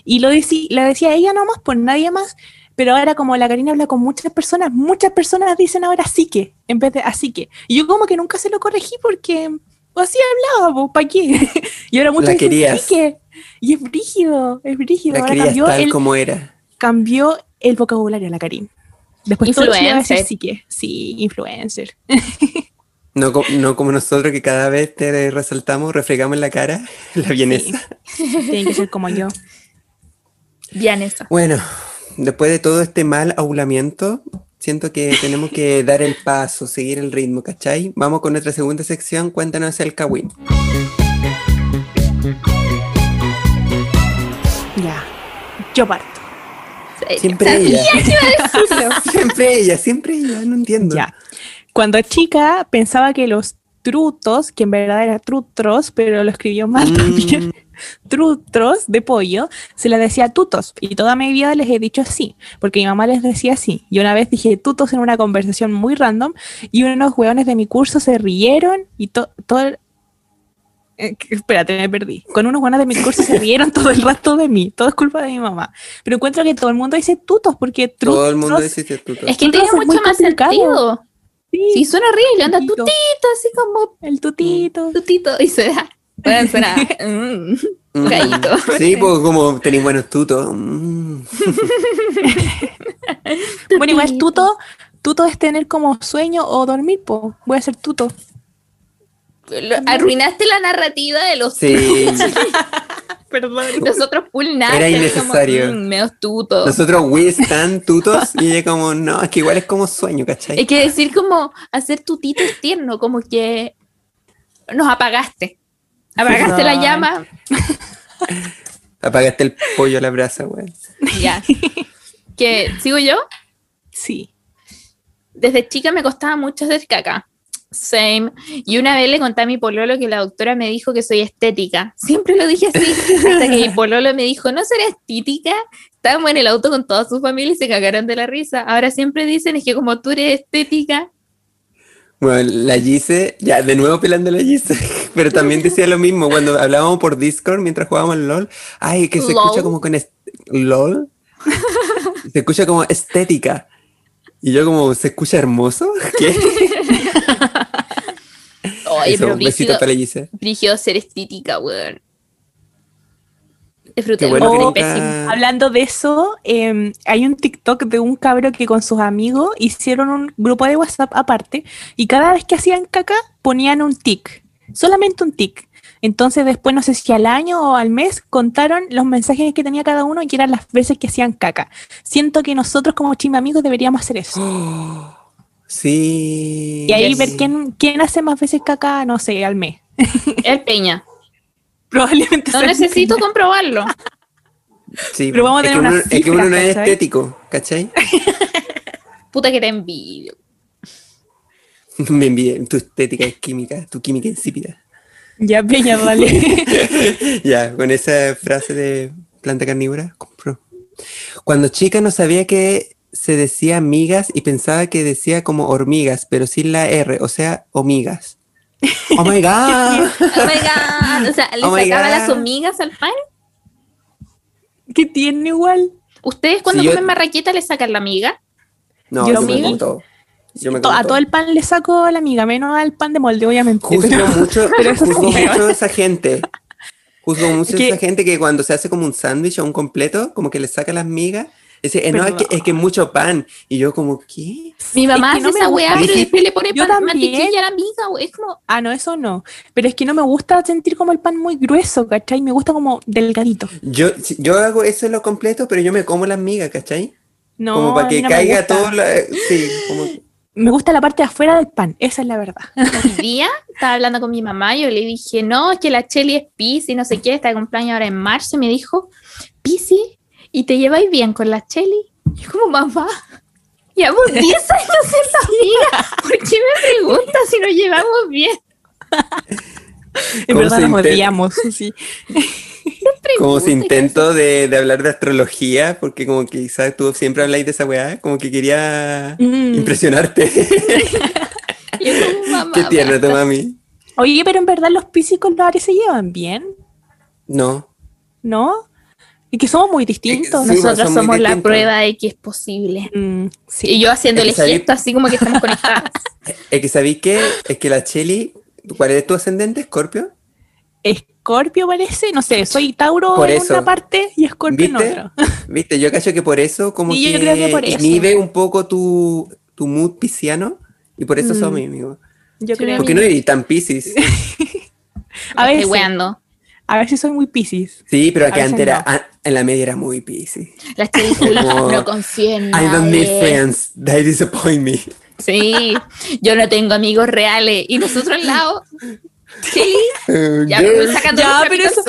Y lo, decí- lo decía ella nomás, por nadie más. Pero ahora como la Karina habla con muchas personas, muchas personas dicen ahora sí que, en vez de así que. Y yo como que nunca se lo corregí porque así hablaba, ¿para qué? [laughs] y ahora muchos La dicen sí que. Y es brígido, es brígido. La ahora cambió tal el, como era. cambió el vocabulario la Karin. Después Influencer. sí que. Sí, influencer. [laughs] No, no como nosotros que cada vez te resaltamos, refregamos en la cara [laughs] la bienesa. Tienen que ser como yo. Vianesa. Bueno, después de todo este mal aulamiento, siento que [laughs] tenemos que dar el paso, seguir el ritmo, ¿cachai? Vamos con nuestra segunda sección, cuéntanos el Kawin. Ya. Yo parto. Siempre [laughs] ella. [laughs] siempre ella, siempre ella, no entiendo. Ya. Cuando chica pensaba que los trutos, que en verdad era trutros, pero lo escribió mal Mm. también, trutros de pollo, se les decía tutos. Y toda mi vida les he dicho así, porque mi mamá les decía así. Y una vez dije tutos en una conversación muy random y unos hueones de mi curso se rieron y to- todo... el- Eh, espérate, me perdí. Con unos hueones de mi curso se rieron todo el rato de mí. Todo es culpa de mi mamá. Pero encuentro que todo el mundo dice tutos porque Todo el mundo dice tuto. Es que tiene mucho más complicado. sentido. Sí, Sí, suena horrible, anda Tutito. así como el tutito. tutito, y suena. Bueno, suena. [laughs] mm, gallito. Sí, pues como tenéis buenos tutos. Mm. [laughs] Bueno, igual tuto, tuto es tener como sueño o dormir, po. Voy a ser tuto. Lo- Arruinaste la narrativa de los Sí, [laughs] Perdón. nosotros full nada. Era innecesario. Como, mm, meos tutos. nosotros we están tutos y ella como, no, es que igual es como sueño, ¿cachai? Es que decir como hacer tutito es tierno, como que nos apagaste. Apagaste la llama. Apagaste el pollo a la brasa, güey. Ya. que sigo yo. Sí. Desde chica me costaba mucho hacer caca. Same. Y una vez le conté a mi pololo que la doctora me dijo que soy estética. Siempre lo dije así. Hasta que mi pololo me dijo, ¿no será estética? Estábamos en el auto con toda su familia y se cagaron de la risa. Ahora siempre dicen, es que como tú eres estética, Bueno, la Gise, ya de nuevo pelando la Gise, [laughs] pero también decía lo mismo cuando hablábamos por Discord mientras jugábamos al LOL. Ay, que se LOL. escucha como con LOL. Se escucha como estética. Y yo como, ¿se escucha hermoso? [laughs] ¿Qué? Oye, Eso, pero un besito brígido, para la Gise. brígido ser estética, weón. Disfruté bueno que oh, nunca-. Hablando de eso, eh, hay un TikTok de un cabro que con sus amigos hicieron un grupo de WhatsApp aparte y cada vez que hacían caca ponían un tic, solamente un tic. Entonces después, no sé si al año o al mes, contaron los mensajes que tenía cada uno y eran las veces que hacían caca. Siento que nosotros como chimba amigos deberíamos hacer eso. Oh, [gasps] sí. Y ahí Yes. ver quién, quién hace más veces caca, no sé, al mes. El Peña. Probablemente No necesito comprobarlo. Sí, Pero vamos a es, tener que uno, unas es que uno no es ¿cachai? estético, ¿cachai? [laughs] Puta que te envidio. [laughs] Me envié tu estética es química, tu química insípida. Ya, Peña, vale. [laughs] ya, con esa frase de planta carnívora, compro. Cuando chica no sabía que se decía migas y pensaba que decía como hormigas, pero sin la R, o sea, omigas. Oh my god. [laughs] Oh my god. O sea, ¿le Oh sacaba las hormigas al pan? ¿Qué tiene igual? ¿Ustedes cuando yo- comen marraqueta le sacan la miga? No, Yo yo, me miga. como todo. Yo me To- como a todo el pan le saco la amiga, menos al pan de molde, obviamente. Juzgo pero- mucho, pero eso juzgo sí. mucho a esa gente. Juzgo mucho a Que- esa gente que cuando se hace como un sándwich o un completo, como que le saca las migas. Dice, eh, no, es que, es que mucho pan. Y yo como, ¿qué? Mi mamá Es que no hace me esa gusta. weá, pero después le pone Yo pan, mantequilla a la miga, wey. Es como, Ah, no, eso no. Pero es que no me gusta sentir como el pan muy grueso, ¿cachai? Me gusta como delgadito. Yo, yo hago eso en lo completo, pero yo me como las migas, ¿cachai? No, como para que no caiga todo. la- sí, como. Me gusta la parte de afuera del pan, esa es la verdad. Hoy día estaba hablando con mi mamá y yo le dije, no, es que la Cheli es Pisi, no sé qué, está de cumpleaños ahora en marzo. Y me dijo, Pisi, ¿y te lleváis bien con la Cheli? Y yo como, mamá, llevamos 10 años en la vida. ¿Por qué me preguntas si nos llevamos bien? En ¿Cómo verdad se nos odiamos, sí. Como si Pregunta, intento de, de hablar de astrología, porque como que quizás tú siempre habláis de esa weá, como que quería Mm. impresionarte. [laughs] Y yo como, mamá, Qué tierna tu basta". mami. Oye, pero en verdad los piscis con los Aries se llevan bien, No. ¿no? Y que somos muy distintos. Sí, pues, Nosotros somos la prueba de que es posible. Mm, sí. Y yo haciéndole Es que sabí- gesto así como que estamos conectadas. [laughs] Es que sabéis que es que la Cheli, ¿cuál es tu ascendente? ¿Escorpio? Escorpio parece, no sé, soy Tauro Por en eso. una parte y Escorpio en ¿Viste? otra. [laughs] ¿Viste? Yo cacho que por eso como Sí, yo que, creo que por eso. inhibe un poco tu, tu mood pisciano y por eso Mm. somos amigos. Yo creo. Porque no eres tan piscis. [laughs] A Estoy veces, weando. A ver si soy muy piscis. Sí, pero veces antes era, no. a- en la media era muy piscis. La Cheli full, Como, no confío en I don't need friends, they disappoint me. Sí, yo no tengo amigos reales. Y nosotros al lado, Cheli, Uh, ya sacando Ya, pero eso-.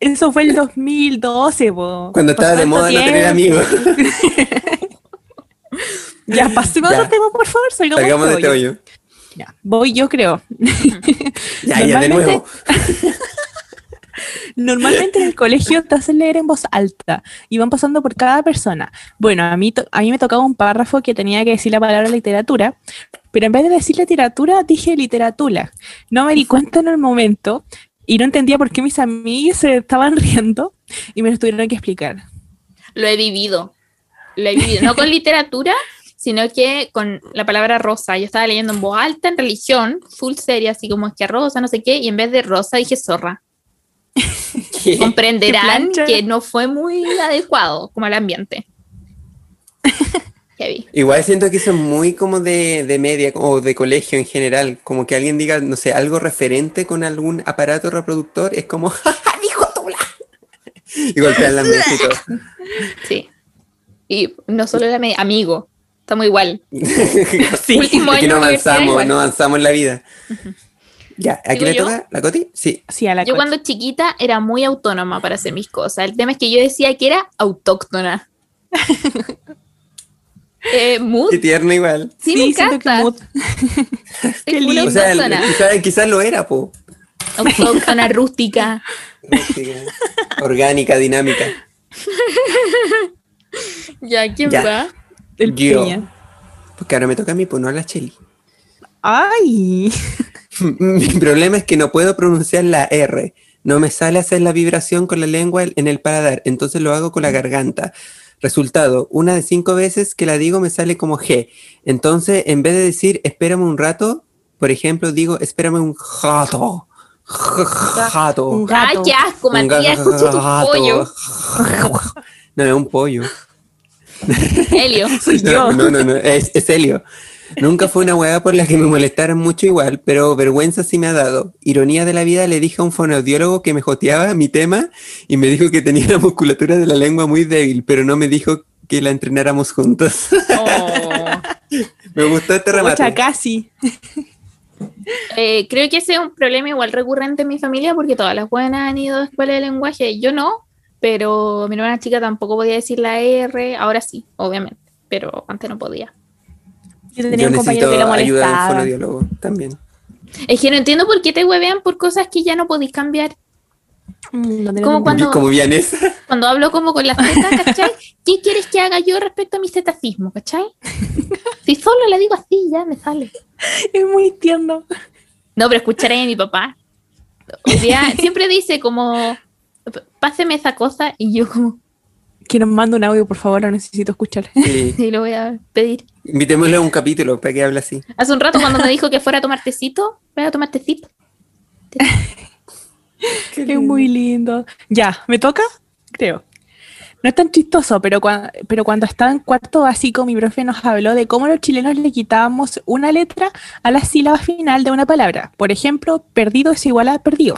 Eso fue el 2012, po. Cuando estaba de ¿Cuánto moda no tener tiempo? amigos. [laughs] Ya, pasemos Ya. a otro tema, por favor. Salgamos de Salgamos de este este hoyo. Ya, Voy, yo creo. Ya, ya, de nuevo. [laughs] Normalmente en el colegio te hacen leer en voz alta y van pasando por cada persona. Bueno, a mí, a mí me tocaba un párrafo que tenía que decir la palabra literatura, pero en vez de decir literatura, dije literatura. No me di cuenta en el momento y no entendía por qué mis amigos se estaban riendo y me lo tuvieron que explicar. Lo he vivido. Lo he vivido. No con literatura, sino que con la palabra rosa. Yo estaba leyendo en voz alta en religión, full seria, así como es que rosa, no sé qué, y en vez de rosa dije zorra. [laughs] ¿Qué? Comprenderán plancha. que no fue muy adecuado como al ambiente. Heavy. Igual siento que eso es muy como de, de media o de colegio en general. Como que alguien diga, no sé, algo referente con algún aparato reproductor, es como, [laughs] "Ja, ja, dijo Tula. Y golpean la mesa y todo. Sí. Y no solo la media, amigo. Estamos igual. [laughs] Sí, Último año no avanzamos, no avanzamos en la vida. Ya, ¿a ¿Digo quién le yo? toca? ¿La Coti? Sí. Sí, a la Yo coche. cuando chiquita era muy autónoma para hacer mis cosas. El tema es que yo decía que era autóctona. [laughs] eh, mood. Qué tierno igual. Sí, me siento que encanta. mood. [laughs] Qué lindo. O sea, quizás lo era, po. Autóctona, [laughs] rústica. Rústica, Orgánica, dinámica. Ya, ¿quién Ya. va? El Yo. Peña. Porque ahora me toca a mí, pues no a la Cheli. Ay, [laughs] Mi problema es que no puedo pronunciar la R. No me sale hacer la vibración con la lengua en el paladar, entonces lo hago con la garganta. Resultado, una de cinco veces que la digo me sale como G. Entonces, en vez de decir espérame un rato, por ejemplo, digo, espérame un jato. Jato. Un Ay, gato. qué asco, Un Matías, escucha tu gato. pollo. No, es un pollo. Helio. [laughs] Soy No, yo. no, no, no, es, es Helio. Nunca fue una hueá por la que me molestaran mucho igual, pero vergüenza sí me ha dado. Ironía de la vida, le dije a un fonoaudiólogo que me joteaba mi tema y me dijo que tenía la musculatura de la lengua muy débil, pero no me dijo que la entrenáramos juntos. Oh. [laughs] me gustó este remate. Pucha, casi. Eh, creo que ese es un problema igual recurrente en mi familia porque todas las buenas han ido a escuela de lenguaje. Yo no, pero mi hermana chica tampoco podía decir la R. Ahora sí, obviamente, pero antes no podía. Yo tenía Yo un compañero necesito que lo ayuda molestaba. fonoaudiólogo también. Es que no entiendo por qué te huevean por cosas que ya no podéis cambiar. Mm, no Como cuando- Como. Cuando hablo como con las tetas, ¿cachai? ¿Qué quieres que haga yo respecto a mis tetasismos, ¿cachai? Si solo le digo así, ya me sale. Es muy tierno. No, pero escucharé a mi papá. Siempre dice como, "P- páseme esa cosa, y yo como, Que nos mande un audio, por favor, lo necesito escuchar. Sí. [laughs] sí, lo voy a pedir. Invitémosle a un capítulo para que hable así. Hace un rato cuando me dijo que fuera a tomar tecito, voy a tomar tecito. Es muy lindo. Ya, ¿me toca? Creo. No es tan chistoso, pero, cua- pero cuando estaba en cuarto básico, mi profe nos habló de cómo los chilenos le quitábamos una letra a la sílaba final de una palabra. Por ejemplo, perdido es igual a perdido.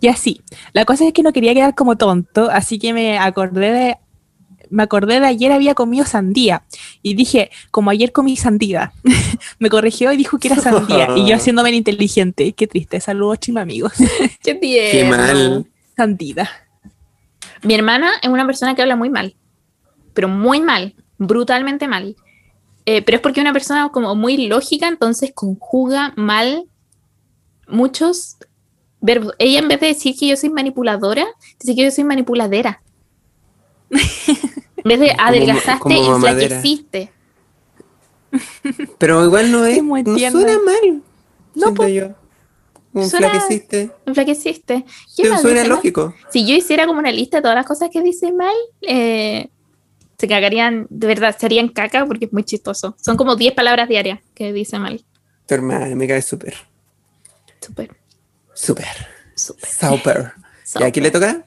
Y así. La cosa es que no quería quedar como tonto, así que me acordé de. Me acordé de ayer había comido sandía y dije, como ayer comí sandía. [laughs] me corrigió y dijo que era sandía. y yo [laughs] haciéndome el inteligente. Qué triste. Saludos, chima amigos. [laughs] Qué tierno. Qué mal. Sandida. Mi hermana es una persona que habla muy mal, pero muy mal, brutalmente mal. Eh, pero es porque es una persona como muy lógica, entonces conjuga mal muchos verbos. Ella en vez de decir que yo soy manipuladora, dice que yo soy manipuladera. En vez de adelgazaste, como mamadera. enflaqueciste. Pero igual no es. [laughs] Es muy no suena mal. No, yo. Un Suena- flaqueciste. Enflaqueciste. ¿Qué Pero más suena mal? lógico. Si yo hiciera como una lista de todas las cosas que dice mal, eh, se cagarían, de verdad, se harían caca porque es muy chistoso. Son como 10 palabras diarias que dice mal. Tu hermana me cae súper. Súper, Súper. súper. Súper. [laughs] ¿Y a quién le toca?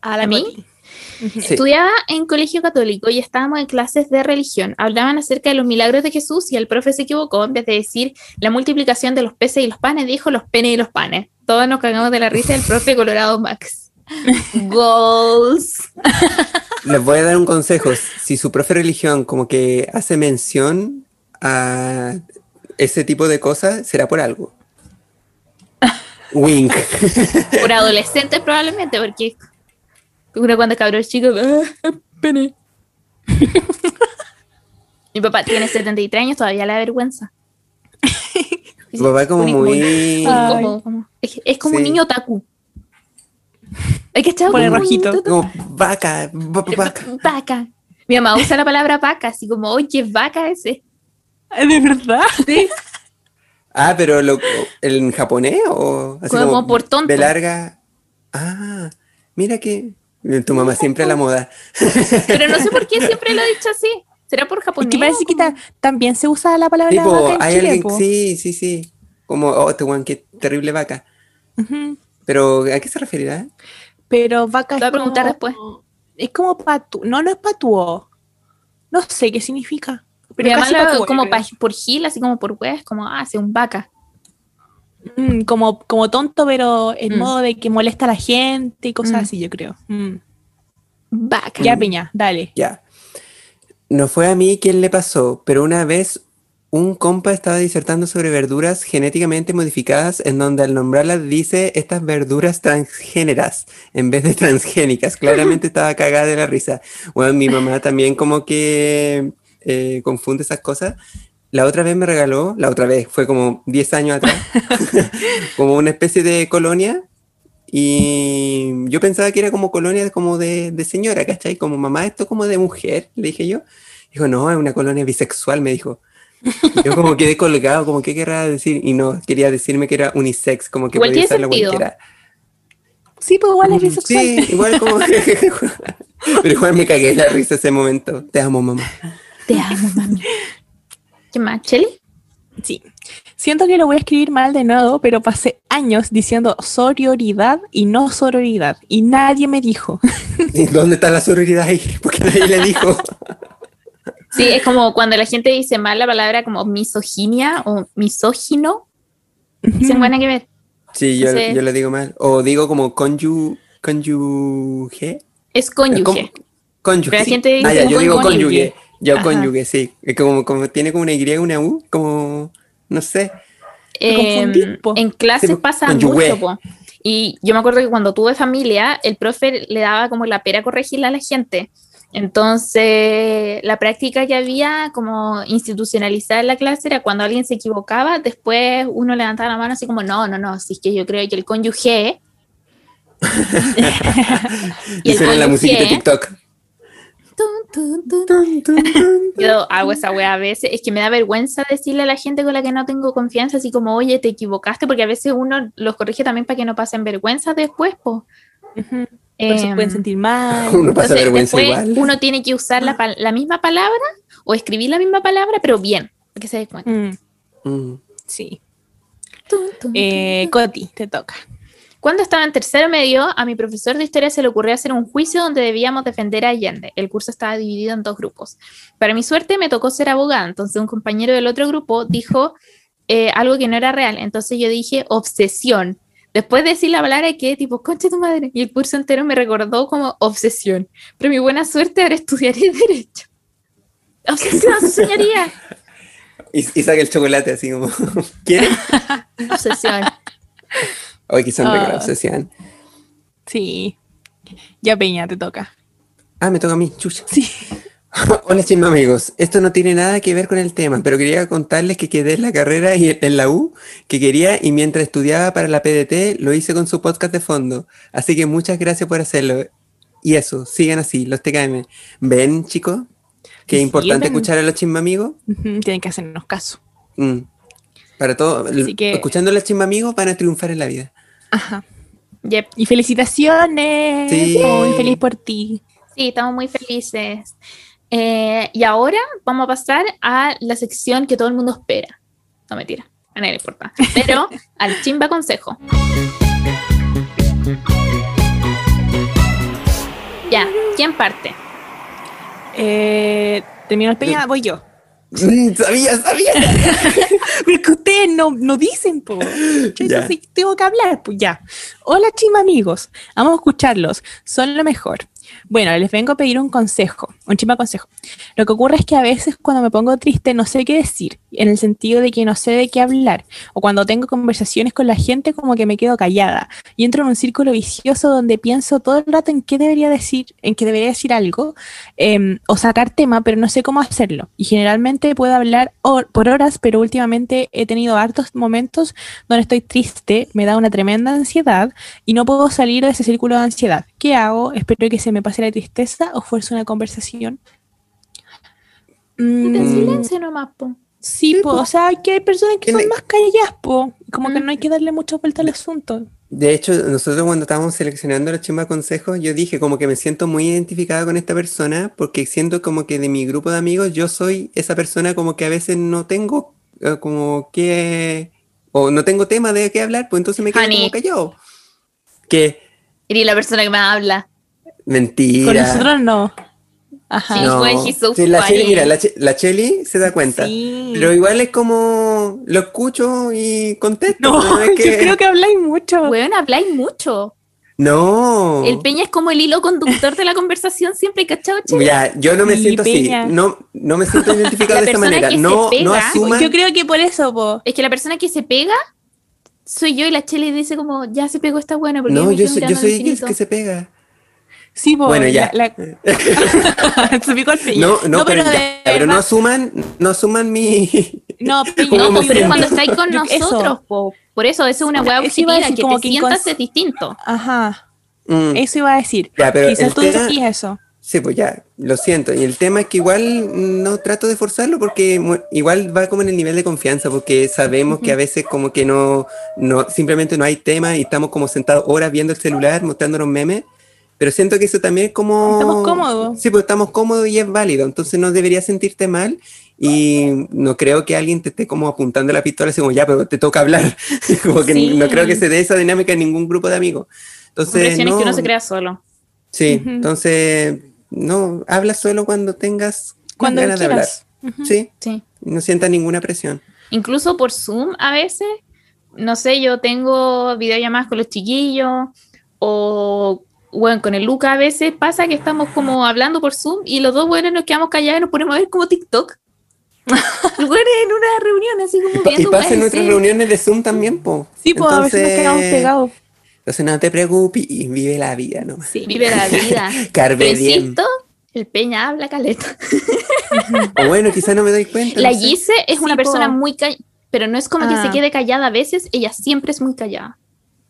¿A mí? Sí. Estudiaba en colegio católico y estábamos en clases de religión. Hablaban acerca de los milagros de Jesús y el profe se equivocó. En vez de decir la multiplicación de los peces y los panes, dijo los penes y los panes. Todos nos cagamos de la risa del profe Colorado Max. [laughs] Goals. [laughs] Les voy a dar un consejo. Si su profe de religión como que hace mención a ese tipo de cosas, será por algo. [laughs] Wink. Por adolescentes probablemente, porque uno cuando cabrón chico, "Ah, [laughs] pene. [laughs] Mi papá tiene 73 años, todavía le da vergüenza. [laughs] Tu papá como Muy- muy... Ay. como- como- es, es como un Sí. niño taku. Hay que echar como un rojito. Como vaca, va- vaca. Vaca. Mi mamá usa la palabra vaca, así como, oye, vaca ese. ¿De verdad? Ah, pero lo, en japonés o así Como por tonto. De larga. Ah, mira que tu mamá siempre a la moda. Pero no sé por qué [laughs] siempre lo ha dicho así. ¿Será por Es japonés? que parece que ta- también se usa la palabra Tipo, vaca en hay Chile, alguien, po. sí, sí, sí. Como, oh, este guan, qué terrible vaca. Pero, ¿a qué se referirá? Pero vaca Te voy a preguntar como- después. Es como patu... No, no es patuo. No sé qué significa. Pero casi patuo, como creo. por gil, así como por es como, ah, hace un vaca. Mm, como, como tonto, pero en Mm. modo de que molesta a la gente y cosas Mm. así, yo creo. Mm. Vaca. Ya, Peña, dale. Ya. No fue a mí quien le pasó, pero una vez un compa estaba disertando sobre verduras genéticamente modificadas, en donde al nombrarlas dice estas verduras transgéneras en vez de transgénicas. Claramente [laughs] estaba cagada de la risa. Bueno, mi mamá también como que eh, confunde esas cosas. La otra vez me regaló, la otra vez, fue como 10 años atrás, [laughs] como una especie de colonia y yo pensaba que era como colonia como de, de señora, ¿cachai? Como mamá, esto como de mujer, le dije yo. Dijo, no, es una colonia bisexual, me dijo. Yo como quedé colgado, como qué querrá decir, y no, quería decirme que era unisex, como que Igual podía usarlo sentido. cualquiera. Sí, pues igual es bisexual. Sí, igual como [laughs] [laughs] Pero igual me cagué la risa ese momento. Te amo, mamá. Te amo, mami. ¿Qué más, Cheli? Sí. Siento que lo voy a escribir mal de nuevo, pero pasé años diciendo sororidad y no sororidad. Y nadie me dijo. ¿Y ¿Dónde está la sororidad ahí? Porque nadie le dijo. Sí, es como cuando la gente dice mal la palabra como misoginia o misógino. Dicen buena que ver. Sí, yo, yo lo digo mal. O digo como conyu, conyuge. Es cónyuge. Cónyuge. Pero la gente dice ah, ya, yo digo cónyuge. cónyuge. Yo Ajá. cónyuge, sí. Es como, como tiene como una Y, una U, como, no sé. Confundí, Em, en clases pasa conyugué. mucho, po. Y yo me acuerdo que cuando tuve familia, el profe le daba como la pera corregirle a la gente. Entonces, la práctica que había como institucionalizada en la clase era cuando alguien se equivocaba, después uno levantaba la mano así como, no, no, no, si es que yo creo que el cónyuge... [laughs] [laughs] y Y el suena la musiquita de. TikTok. Tun, tun, tun. Yo hago esa wea a veces, es que me da vergüenza decirle a la gente con la que no tengo confianza, así como, oye, te equivocaste, porque a veces uno los corrige también para que no pasen vergüenza después, pues. Ujú. Por eso pueden sentir mal. Uno pasa vergüenza después igual. uno tiene que usar la, misma palabra o escribir la misma palabra, pero bien, para que se dé cuenta. Mm, Mm. sí. Tun, tun, Eh, Coti, te toca. Cuando estaba en tercero medio, a mi profesor de historia se le ocurrió hacer un juicio donde debíamos defender a Allende. El curso estaba dividido en dos grupos. Para mi suerte me tocó ser abogada, entonces un compañero del otro grupo dijo eh, algo que no era real. Entonces yo dije obsesión. Después de decir la palabra que tipo, concha tu madre, y el curso entero me recordó como obsesión. Pero mi buena suerte ahora estudiaré [laughs] Derecho. Obsesión, señoría. [laughs] Y, y saca el chocolate así como, [laughs] ¿quieren? Obsesión. Hoy que son Ah. obsesión. Sí. Ya Peña, te toca. Ah, me toca a mí, chucha. Sí. [laughs] Hola, chisme amigos. Esto no tiene nada que ver con el tema, pero quería contarles que quedé en la carrera y en la U que quería y mientras estudiaba para la PDT lo hice con su podcast de fondo. Así que muchas gracias por hacerlo. Y eso, sigan así, los TKM. ¿Ven, chicos? Que es Sí, importante ven. escuchar a los chisme amigos. Tienen que hacernos caso. Mm. Para todo, que- escuchando a los chisme amigos van a triunfar en la vida. Ajá. Yep. Y felicitaciones. Sí. Muy feliz por ti. Sí, estamos muy felices. Eh, y ahora vamos a pasar a la sección que todo el mundo espera. No mentira, a nadie le importa. Pero [laughs] al chimba consejo. Ya, ¿quién parte? Eh, Terminó el Peña, voy yo. Sabía, sabía. [laughs] Pero que ustedes no, no dicen, po. Yo Ya. sí tengo que hablar, pues ya. Hola, chima amigos. Vamos a escucharlos. Son lo mejor. Bueno, les vengo a pedir un consejo, un chima consejo. Lo que ocurre es que a veces cuando me pongo triste no sé qué decir, en el sentido de que no sé de qué hablar, o cuando tengo conversaciones con la gente como que me quedo callada y entro en un círculo vicioso donde pienso todo el rato en qué debería decir, en qué debería decir algo, em, o sacar tema, pero no sé cómo hacerlo. Y generalmente puedo hablar por horas, pero últimamente he tenido hartos momentos donde estoy triste, me da una tremenda ansiedad y no puedo salir de ese círculo de ansiedad. ¿Qué hago? Espero que se me pase la tristeza o fuerce una conversación. Mm, De silencio nomás, po. sí, Sí, po, po. o sea, que hay personas que son más calladas, po. Como que Mm. no hay que darle mucha vuelta al asunto. De hecho, nosotros cuando estábamos seleccionando los chimba consejos, yo dije como que me siento muy identificada con esta persona porque siento como que de mi grupo de amigos yo soy esa persona como que a veces no tengo eh, como que o no tengo tema de qué hablar, pues entonces me quedo Honey. como callado. Que Eres la persona que más habla. Mentira. Con nosotros no. Ajá. Sí, No. fue Sí, la Cheli, mira, la, Che- la Cheli se da cuenta. Sí. Pero igual es como lo escucho y contesto. No, no es [laughs] yo que- creo que habláis mucho. Weón, habláis mucho. No. El Peña es como el hilo conductor de la conversación siempre, ¿cachado? Ya, yo no me Sí, siento Peña. así. No, no me siento identificado La de esta persona manera. que se No, no pega- asuman. Yo creo que por eso, po. Es que la persona que se pega soy yo y la Chele dice como, ya se pegó esta buena. porque No, yo quedo soy, yo soy el que se pega. Sí, po. Bueno, ya. la- la- [laughs] Peña. No, no, pero, de ya, pero no asuman, no asuman mi. [laughs] No, [laughs] Peña, ¿Cómo No, pero siento? cuando estáis con Yo- eso. nosotros, po. por eso, eso es una Eso a objetiva, que como te que sientas incons- es distinto. Ajá. Mm, Eso iba a decir. Ya, pero Quizás tú tema- decías eso. Sí, pues ya, lo siento. Y el tema es que igual no trato de forzarlo porque igual va como en el nivel de confianza, porque sabemos que a veces como que no, no, simplemente no hay tema y estamos como sentados horas viendo el celular, mostrándonos memes. Pero siento que eso también es como... Estamos cómodos. Sí, pues estamos cómodos y es válido. Entonces no deberías sentirte mal. y no creo que alguien te esté como apuntando la pistola así como ya, pero te toca hablar. [laughs] como que Sí. no creo que se dé esa dinámica en ningún grupo de amigos. Entonces, es que no, uno se crea solo. Sí, entonces, no, habla solo cuando tengas Cuando ganas quieras. de hablar. Sí, Sí. no sientas ninguna presión. Incluso por Zoom a veces, no sé, yo tengo videollamadas con los chiquillos o, bueno, con el Luca a veces pasa que estamos como hablando por Zoom y los dos buenos nos quedamos callados y nos ponemos a ver como TikTok. [laughs] Los buenos en una reunión así como Y, pa- y pasa en nuestras sí. reuniones de Zoom también, po. Sí, pues a veces nos quedamos pegados. Entonces no te preocupes y vive la vida nomás. Sí. Vive la vida. [laughs] Diem. insisto, el Peña habla caleta. O bueno, quizás no me doy cuenta. La no sé. Gise es Sí, una persona po. muy callada, pero no es como que se Ah. quede callada a veces, ella siempre es muy callada.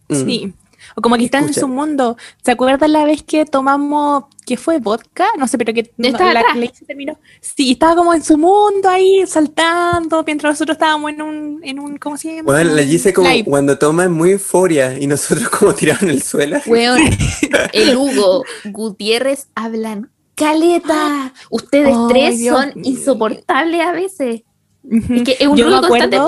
Mm. Sí. O como que está en su mundo. ¿Se acuerdan la vez que tomamos, que fue vodka? No sé, pero que no, Estaba la, terminó. Sí, estaba como en su mundo ahí, saltando, mientras nosotros estábamos en un, en un ¿cómo se llama? Bueno, la Gise como Live. cuando toma es muy euforia y nosotros como tirados en el suelo. [laughs] Weón, [laughs] el Hugo Gutiérrez hablan caleta. Ustedes Ay, tres Dios son mío. insoportables a veces. Es que es un Yo me constante.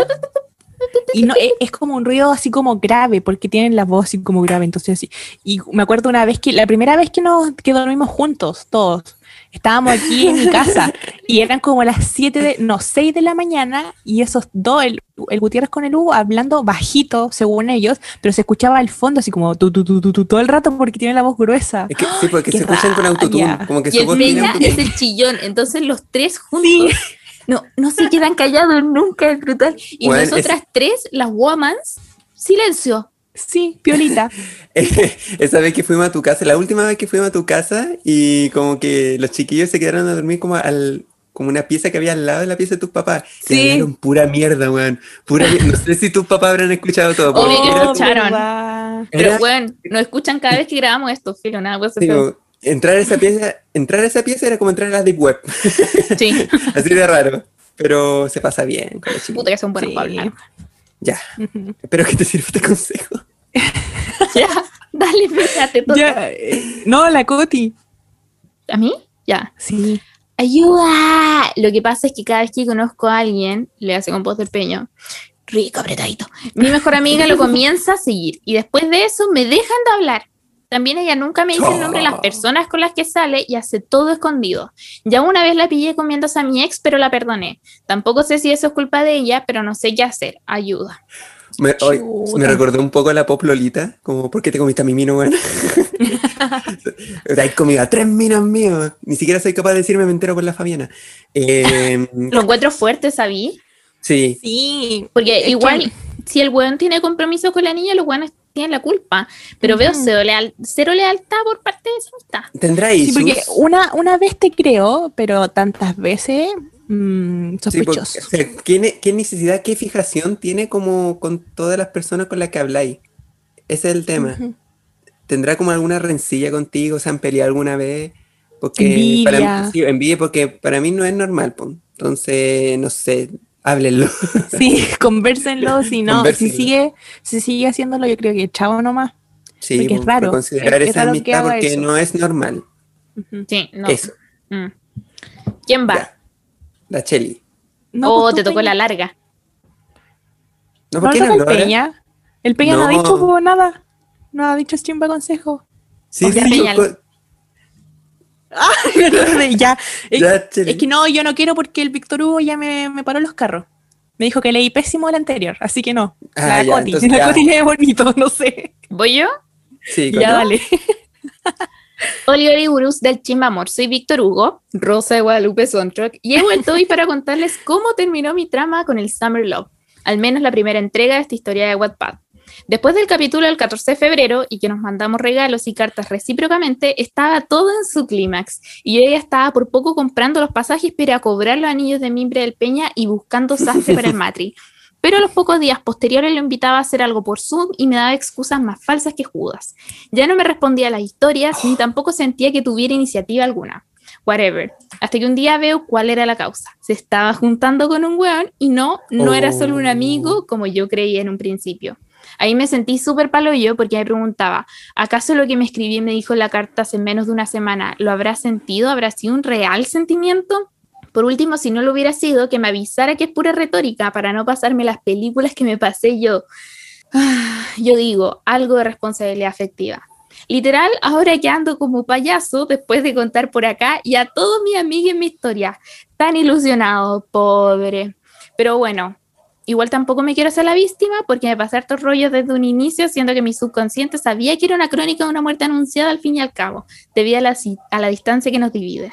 Y no, es, es como un ruido así como grave, porque tienen la voz así como grave, entonces así. Y me acuerdo una vez que, la primera vez que nos que dormimos juntos, todos, estábamos aquí en mi casa, y eran como las 7 de, no, 6 de la mañana, y esos dos, el, el Gutiérrez con el Hugo, hablando bajito, según ellos, pero se escuchaba al fondo así como tu, tu, tu, tu, tu, todo el rato porque tienen la voz gruesa. Es que, sí, porque ¡Qué se escuchan con autotune. rabia! Como que Y su el voz tiene es el chillón. Entonces los tres juntos no, no se quedan callados nunca, es brutal. Y Bueno, nosotras tres, las womans, silencio. Sí, piolita. [laughs] Esa vez que fuimos a tu casa, la última vez que fuimos a tu casa y como que los chiquillos se quedaron a dormir como al como una pieza que había al lado de la pieza de tus papás. Sí. Y pura mierda, weón. Pura No sé si tus papás habrán escuchado todo. porque Obvio que era- escucharon. verdad. Pero bueno, nos escuchan cada vez que grabamos esto, filo, nada, pues, digo, entrar a esa pieza, entrar a esa pieza era como entrar a la deep web. Sí, [laughs] Así de raro. Pero se pasa bien puta que son buenos Sí. para hablar. Ya. Espero que te sirva este consejo. [laughs] Ya, dale, fíjate. Ya, eh, no, la Coti. ¿A mí? Ya. Sí. ¡Ayuda! Lo que pasa es que cada vez que conozco a alguien, le hace con voz del peño, rico, apretadito. Mi mejor amiga lo [laughs] comienza a seguir y después de eso me dejan de hablar. También ella nunca me dice el nombre de las personas con las que sale y hace todo escondido. Ya una vez la pillé comiéndose a mi ex, pero la perdoné. Tampoco sé si eso es culpa de ella, pero no sé qué hacer. Ayuda. Me, hoy- Chuta. me recordó un poco a la pop Lolita, como ¿por qué te comiste a mi mino, weón? [laughs] Hay comida tres minos míos. Ni siquiera soy capaz de decirme me entero por la Fabiana. Eh, [laughs] Lo encuentro fuerte, ¿sabí? sí, Sí. Porque Es que- igual, si el weón tiene compromiso con la niña, los weones tienen la culpa. Pero veo cero, leal- cero lealtad por parte de esa amistad. tendrá Sí, porque una, una vez te creo, pero tantas veces mm, Sí, porque, sospechoso. o sea, ¿qué, ne- qué necesidad, qué fijación tiene como con todas las personas con las que habláis? Ese es el tema. ¿Tendrá como alguna rencilla contigo? ¿Se han peleado alguna vez? Porque Envidia. Para mí, sí, envidia porque para mí no es normal. po. Entonces, no sé, háblenlo. [laughs] Sí, conversenlo, si no, si Convérsenlo. sigue, si sigue haciéndolo, yo creo que chavo nomás. Sí, Porque es raro, considerar es- es esa raro que amistad haga porque eso. no es normal. Sí, no. Eso, Mm. ¿Quién va? ya. La Cheli. No, oh, pues te tocó Peña. la larga. No, ¿No ¿por qué no ahora? Peña? El Peña no, ha No. dicho nada. No ha dicho chimba consejo. Sí, O sea, sí, Peña- [laughs] ya. Es, ya, Cheli. es que no, yo no quiero porque el Víctor Hugo ya me, me paró los carros. Me dijo que leí pésimo el anterior, así que no. Ah, la ya, Coti. La ya. Coti lee bonito, no sé. ¿Voy yo? Sí, Ya, dale. Oliver y Gurús del Chimbamor. Soy Víctor Hugo, Rosa de Guadalupe Soundtrack, y he vuelto hoy para contarles cómo terminó mi trama con el Summer Love, al menos la primera entrega de esta historia de Wattpad. Después del capítulo del 14 de febrero y que nos mandamos regalos y cartas recíprocamente, estaba todo en su clímax y yo ya estaba por poco comprando los pasajes para cobrar los anillos de mimbre del Peña y buscando sastre para el [laughs] matri. Pero a los pocos días posteriores lo invitaba a hacer algo por Zoom y me daba excusas más falsas que judas. Ya no me respondía a las historias ni tampoco sentía que tuviera iniciativa alguna. Whatever. Hasta que un día veo cuál era la causa. Se estaba juntando con un weón y no, no era solo un Oh. amigo como yo creía en un principio. Ahí me sentí súper palo yo porque me preguntaba, ¿acaso lo que me escribí y me dijo en la carta hace menos de una semana lo habrá sentido? ¿Habrá sido un real sentimiento? Por último, si no lo hubiera sido, que me avisara que es pura retórica para no pasarme las películas que me pasé yo. [sighs] Yo digo, algo de responsabilidad afectiva. Literal, ahora que ando como payaso, después de contar por acá, y a todos mis amigos en mi historia, tan ilusionado, pobre. Pero bueno, igual tampoco me quiero hacer la víctima porque me pasé hartos rollos desde un inicio, siendo que mi subconsciente sabía que era una crónica de una muerte anunciada al fin y al cabo, debido a la, a la distancia que nos divide.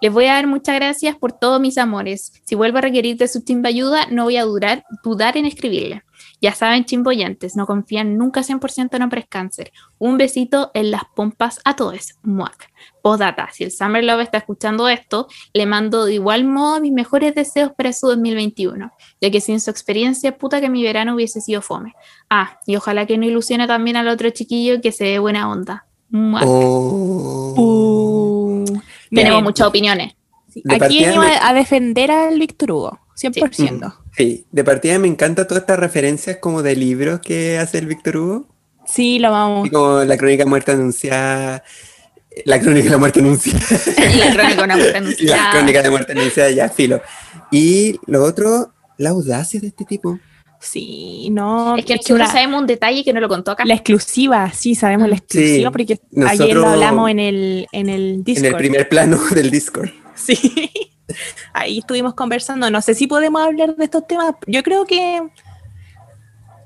Les voy a dar muchas gracias por todos mis amores. Si vuelvo a requerir de su timba ayuda, no voy a dudar en escribirle. Ya saben, chimboyantes, no confían nunca 100% en hombres cáncer. Un besito en las pompas a todos. Muac. Postdata, si el Summer Love está escuchando esto, le mando de igual modo mis mejores deseos para su 2021, ya que sin su experiencia, puta que mi verano hubiese sido fome. Ah, y ojalá que no ilusione también al otro chiquillo que se dé buena onda. Muac. Oh. Uh, Tenemos bien. muchas opiniones. Aquí venimos a defender al Víctor Hugo, 100%. Sí, de partida me encanta todas estas referencias como de libros que hace el Víctor Hugo. Sí, lo vamos. Y como la crónica de muerte anunciada, la crónica de la muerte anunciada, Y la crónica de una muerte y la anunciada. crónica de muerte anunciada, ya, filo. Y lo otro, la audacia de este tipo. Sí, no. Es que es nosotros la, sabemos un detalle que no lo contó acá. la exclusiva, sí, sabemos la Sí, exclusiva porque ayer lo hablamos en el, en el Discord. En el primer plano [laughs] del Discord. Sí. Ahí estuvimos conversando. No sé si podemos hablar de estos temas. Yo creo que.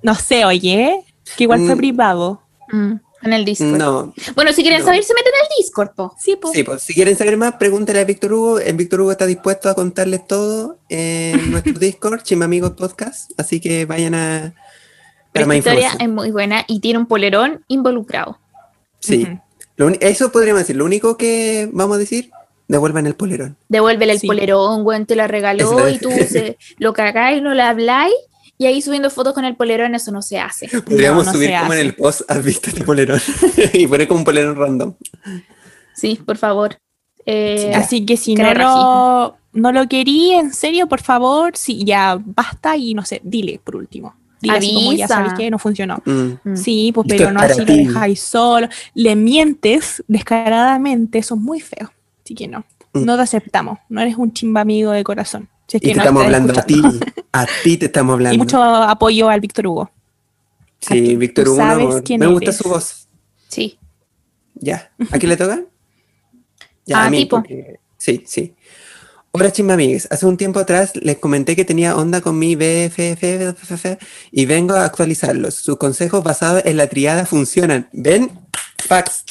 No sé, oye. Que igual fue Mm. privado. Mm, en el Discord. No, Bueno, si quieren No. saber, se meten al Discord, po. Sí, pues. sí, pues si quieren saber más, pregúntale a Víctor Hugo. El Víctor Hugo está dispuesto a contarles todo en [laughs] nuestro Discord, Chima Amigos Podcast. Así que vayan a. Pero más historia es muy buena y tiene un polerón involucrado. Sí. Lo eso podríamos decir. Lo único que vamos a decir, devuelvan el polerón. Devuélvele el Sí. polerón, güey, te la regaló y tú se, [laughs] lo cagáis, no le habláis y ahí subiendo fotos con el polerón, eso no se hace. Podríamos no subir como en el post, has visto este polerón. [laughs] y poner como un polerón random. Sí, por favor. Eh. Así que si no lo, no lo quería, en serio, por favor, sí, ya basta y no sé, dile por último. Dile así como ya sabes que no funcionó. Mm. mm. Sí, pues pero no así lo dejáis solo. Le mientes descaradamente, eso es muy feo. Así que no, Mm. no te aceptamos. No eres un chimba amigo de corazón. Si es Y te no estamos hablando a ti. A ti te estamos [laughs] hablando. Y mucho apoyo al Víctor Hugo. a Sí. Víctor Hugo, sabes quién Me gusta su voz. Sí. Ya. ¿A quién le toca? A mí, ti, po. porque- Sí, sí. Hola, chimba amigues. Hace un tiempo atrás les comenté que tenía onda con mi BFF y vengo a actualizarlos. Sus consejos basados en la triada funcionan. ¿Ven? Fax.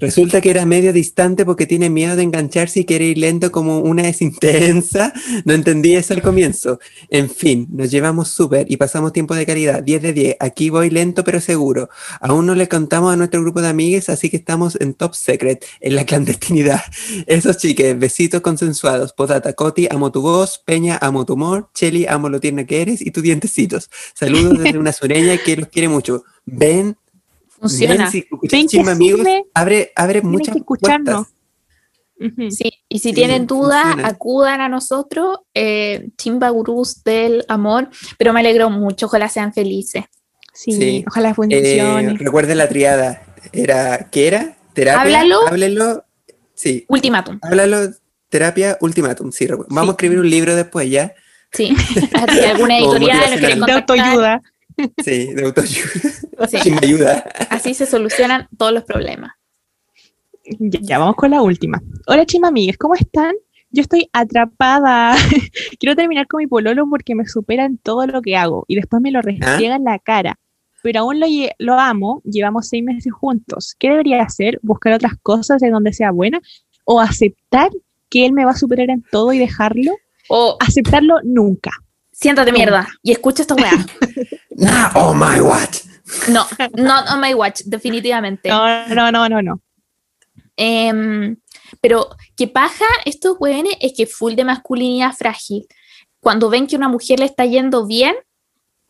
Resulta que era medio distante porque tiene miedo de engancharse y quiere ir lento como una es intensa. No entendí eso al comienzo. En fin, nos llevamos súper y pasamos tiempo de calidad. 10 de 10. Aquí voy lento pero seguro. Aún no le contamos a nuestro grupo de amigues, así que estamos en top secret, en la clandestinidad. [laughs] Esos chiques, besitos consensuados. Potata, Coti, amo tu voz. Peña, amo tu humor. Cheli, amo lo tierna que eres y tus dientecitos. Saludos desde una sureña que los quiere mucho. Ven, Funciona. ven, si escuchas Amigos, sirve. abre, abre muchas que escucharnos. puertas. Ujú. Sí, y si Sí, tienen duda, funciona. acudan a nosotros, eh, Chimba Gurús del Amor, pero me alegro mucho, ojalá sean felices. Sí, Sí. ojalá Eh, funcione. recuerden la triada. Era, ¿Qué era? Terapia. Háblalo. Háblenlo. Sí, Ultimátum, háblalo. Terapia, ultimátum. Sí, vamos a escribir un libro después ya. sí. [laughs] Alguna editorial nos de autoayuda. Sí, de autoayuda. [laughs] Sí. Sin ayuda. Así se solucionan todos los problemas. Ya, ya, vamos con la última. Hola, chima amigas, ¿cómo están? Yo estoy atrapada. [laughs] Quiero terminar con mi pololo porque me supera en todo lo que hago y después me lo restriega en la cara. Pero aún lo, lo amo, llevamos seis meses juntos. ¿Qué debería hacer? ¿Buscar otras cosas en donde sea buena? ¿O aceptar que él me va a superar en todo y dejarlo? O Aceptarlo nunca. Siéntate mierda y escucha esta weá. [laughs] Nah, oh my what. No, not on my watch, definitivamente. No, no, no, no, no. Em, pero que paja estos weones es que full de masculinidad frágil. Cuando ven que una mujer le está yendo bien,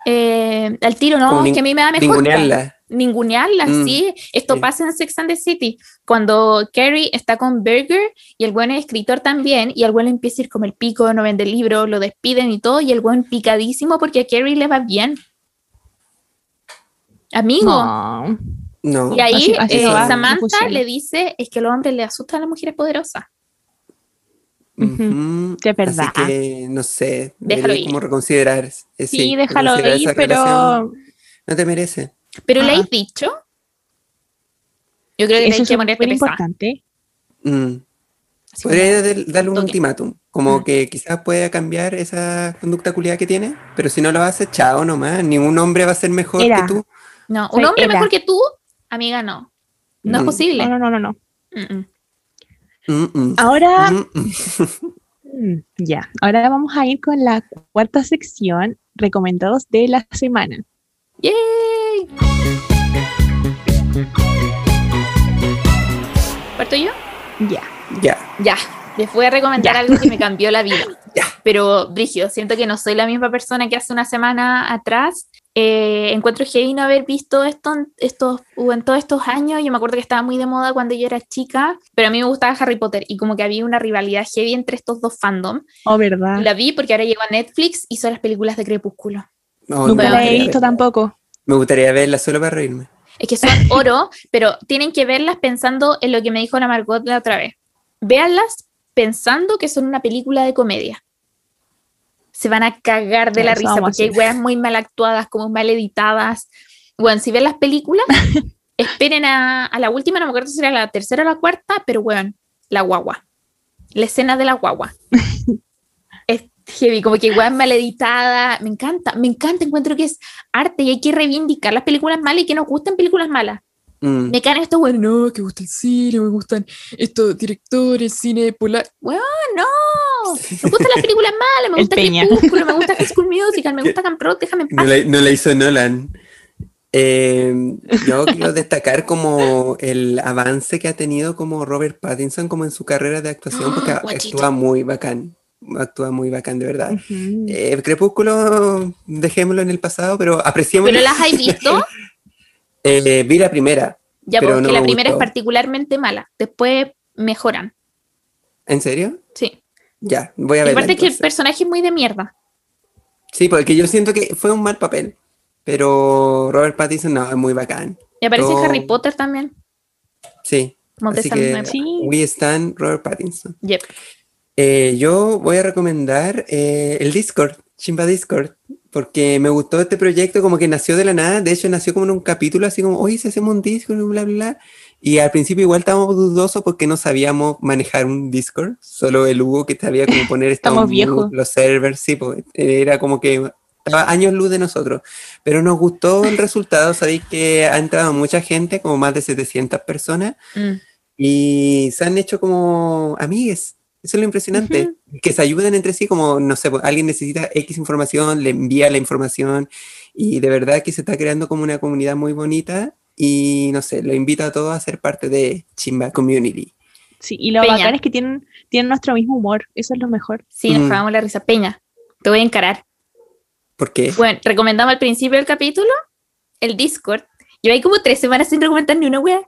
eh, al tiro, no, Como es que a mí me da mejor. Ningunearla. Mm, sí. Esto sí. pasa en Sex and the City. Cuando Carrie está con Berger y el buen es escritor también, y el buen empieza a ir como el pico, no vende libros, lo despiden y todo, y el buen picadísimo porque a Carrie le va bien. Amigo. No. No. Y ahí Así- así eh, no Samantha le dice es que los hombres le asustan a las mujeres poderosas. Ujú. Sí, es verdad. Así que, no sé, Déjalo ir. como reconsiderar. eh, Sí, déjalo reconsiderar ir, pero No te merece. ¿Pero le Ah. has dicho? Yo creo que eso hay es que muy importante. Mm. Podría darle un toque. ultimátum, como Mm. que quizás pueda cambiar esa conducta culiada que tiene, pero si no lo hace, chao nomás. Ningún hombre va a ser mejor Era. que tú. No, Soy un hombre Ela. mejor que tú, amiga, no. No es Mm. posible. No, no, no, no. no. Mm, mm. Mm, mm. Ahora, Mm, mm. [laughs] mm, ya, ahora vamos a ir con la cuarta sección, recomendados de la semana. ¡Yay! ¿Parto yo? Ya. Ya. Ya. Les voy a recomendar Ya. algo que me cambió la vida. [laughs] Ya. Pero, Brigio, siento que no soy la misma persona que hace una semana atrás. Eh, encuentro heavy no haber visto esto en, estos, o en todos estos años. Yo me acuerdo que estaba muy de moda cuando yo era chica, pero a mí me gustaba Harry Potter y como que había una rivalidad heavy entre estos dos fandom. Oh, ¿verdad? La vi porque ahora llegó a Netflix y son las películas de Crepúsculo. No, Nunca me la he visto ver- tampoco. Me gustaría verla solo para reírme. Es que son [laughs] oro, pero tienen que verlas pensando en lo que me dijo la Margot la otra vez. Véanlas pensando que son una película de comedia. Se van a cagar de la risa porque hay weas muy mal actuadas, como mal editadas. Bueno, si ven las películas, [laughs] esperen a, a la última, no me acuerdo si era la tercera o la cuarta, pero weón, la guagua. La escena de la guagua. [laughs] es heavy, como que weón mal editada. Me encanta, me encanta, encuentro que es arte y hay que reivindicar las películas malas y que nos gusten películas malas. Mm. Me caen estos weones, no, que gusta el cine, me gustan estos directores, cine polar. no, me gustan las películas malas, me gusta. Crepúsculo, me gusta [laughs] High School Musical, me gusta Camp Rock, déjame en No la, no la hizo Nolan. Eh, yo [laughs] quiero destacar como el avance que ha tenido como Robert Pattinson como en su carrera de actuación, porque ¡Ah, [gasps] guachito! actúa muy bacán. Actúa muy bacán, de verdad. Eh, el Crepúsculo, dejémoslo en el pasado, pero apreciemos. ¿Pero las has visto? [laughs] Eh, vi la primera. Ya, Pero porque no la me primera es particularmente mala, después mejoran, ¿En serio? sí. Ya, voy a Y verla. aparte que el personaje es muy de mierda. Sí, porque yo siento que fue un mal papel. Pero Robert Pattinson no, es muy bacán. Y aparece No. Harry Potter también. Sí. Así que. Sí. we stand Robert Pattinson. Yep. Eh, yo voy a recomendar eh, el Discord, Chimba Discord, porque me gustó este proyecto, como que nació de la nada, de hecho nació como en un capítulo, así como, oye, si hacemos un Discord, bla, bla, bla. Y al principio igual estábamos dudosos porque no sabíamos manejar un Discord, solo el Hugo que sabía cómo [laughs] poner Estamos viejos. los servers, sí, pues, era como que estaba años luz de nosotros, pero nos gustó el resultado, sabéis que ha entrado mucha gente, como más de 700 personas, Mm. y se han hecho como amigues. Eso es lo impresionante. Que se ayuden entre sí, como, no sé, pues, alguien necesita X información, le envía la información y de verdad que se está creando como una comunidad muy bonita y no sé, lo invito a todos a ser parte de Chimba Community. Sí, y lo Peña. bacán es que tienen, tienen nuestro mismo humor. Eso es lo mejor. Sí, nos Mm. cagamos la risa. Peña, te voy a encarar. Porque Bueno, recomendamos al principio del capítulo el Discord. Lleva ahí como tres semanas sin recomendar ni una wea.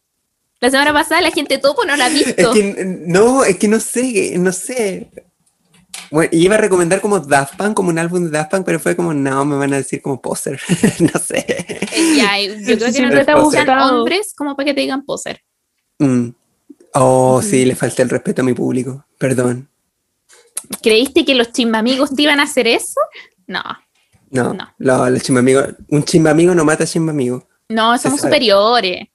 La semana pasada la gente topo no la ha es visto. que no, es que no sé, no sé. Bueno, iba a recomendar como Daft Punk, como un álbum de Daft Punk, pero fue como, no, me van a decir como poser. [laughs] no sé. Ya, yo creo que no te gustan hombres como para que te digan poser. Mm. Oh, sí, le falta el respeto a mi público. Perdón. ¿Creíste que los chimbamigos te iban a hacer eso? No, No, No. no. los chimbamigos, un chimbamigo no mata chimbamigo. no, somos superiores.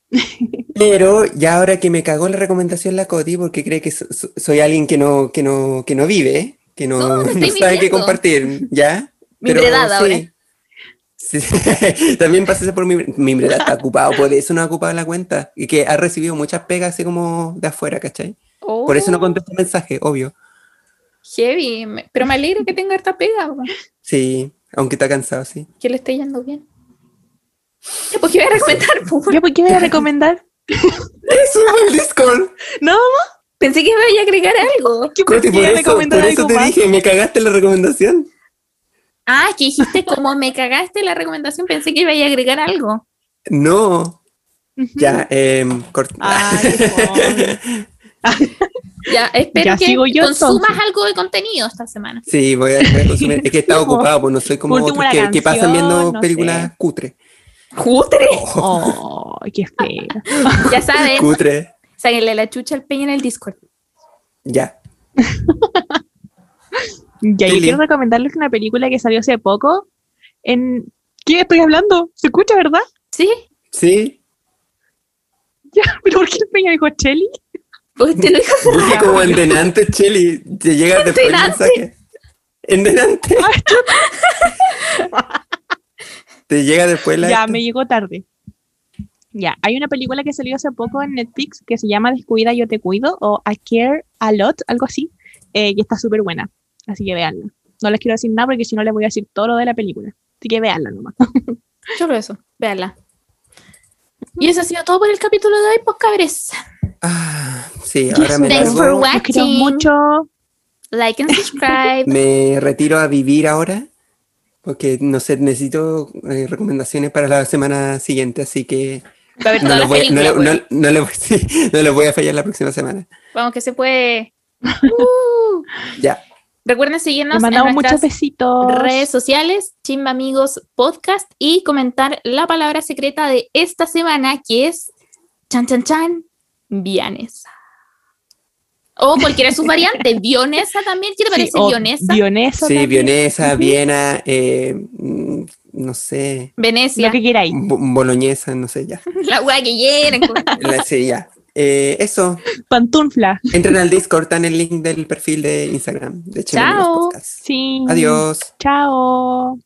Pero ya ahora que me cagó la recomendación la Coti porque cree que so- so- soy alguien que no, que no, que no vive, que no, [laughs] sabe qué compartir, ¿ya? Mimbredad ahora. Sí, [laughs] también pasé por mi, mi está ocupado, por eso no ha ocupado la cuenta y que ha recibido muchas pegas así como de afuera, ¿cachai? Por eso no Oh, contesto mensaje, obvio. Heavy, pero me alegro que tenga harta pega, Sí, aunque está cansado, sí. que le esté yendo bien. Ya, pues, ¿qué voy a recomendar? por qué voy a recomendar? ¡Eso el Discord! No, Pensé que iba a agregar algo. ¿qué por voy a eso, recomendar por eso algo te más? dije, me cagaste la recomendación. Ah, que dijiste como me cagaste la recomendación, pensé que iba a agregar algo. No, ya, eh, cort- Ay, qué [laughs] fome. Ya, espero Ya que sigo yo, consumas entonces. algo de contenido esta semana. Sí, voy a, voy a consumir. Es que estaba [laughs] Por ocupado, pues no soy como otros una que, que pasan viendo no películas sé. cutre. ¡Cutre! Oh, qué feo. [laughs] Ya saben, Cutre, sáquenle la chucha al peña en el Discord. ya. [laughs] Ya, yo quiero recomendarles una película que salió hace poco. En... ¿Qué estoy hablando? ¿Se escucha, verdad? ¿Sí? Sí, Ya, [laughs] pero ¿por qué el peña dijo Chelly? Pues te lo dijo busque como en delante, Cheli. Te llega después el delante. mensaje. En delante. Te llega después la. Ya, me llegó tarde. Ya, hay una película que salió hace poco en Netflix que se llama Descuida, yo te cuido o I Care a Lot, algo así, eh, y está súper buena. Así que véanla. No les quiero decir nada porque si no les voy a decir todo lo de la película. Así que véanla nomás. [laughs] Solo eso, véanla. Y eso ha sido todo por el capítulo de hoy, pues cabres. Ah, sí, ahora me Thanks for watching. Los quiero mucho. Like and subscribe. [laughs] Me retiro a vivir ahora. Porque no sé, necesito eh, recomendaciones para la semana siguiente, así que no las voy, no, películas. le- no- no le voy- [laughs] sí, no les voy a fallar la próxima semana. Vamos, que se puede. Uh. Ya. [laughs] Recuerden seguirnos en nuestras besitos. redes sociales, Chimba Amigos Podcast, y comentar la palabra secreta de esta semana, que es chan chan chan, vianesa. O cualquiera de sus variantes, [laughs] vionesa también. ¿Qué te parece Sí, vionesa? Vionesa. Sí, también. Vienesa, Viena, eh, mm, no sé, Venecia, Lo que queráis. bo- boloñesa, no sé, ya. [laughs] la hueá que llenen. La- sí, ya. Eh, eso, Pantufla. entren al Discord, están el link del perfil de Instagram de Chao. Sí. Adiós. Chao.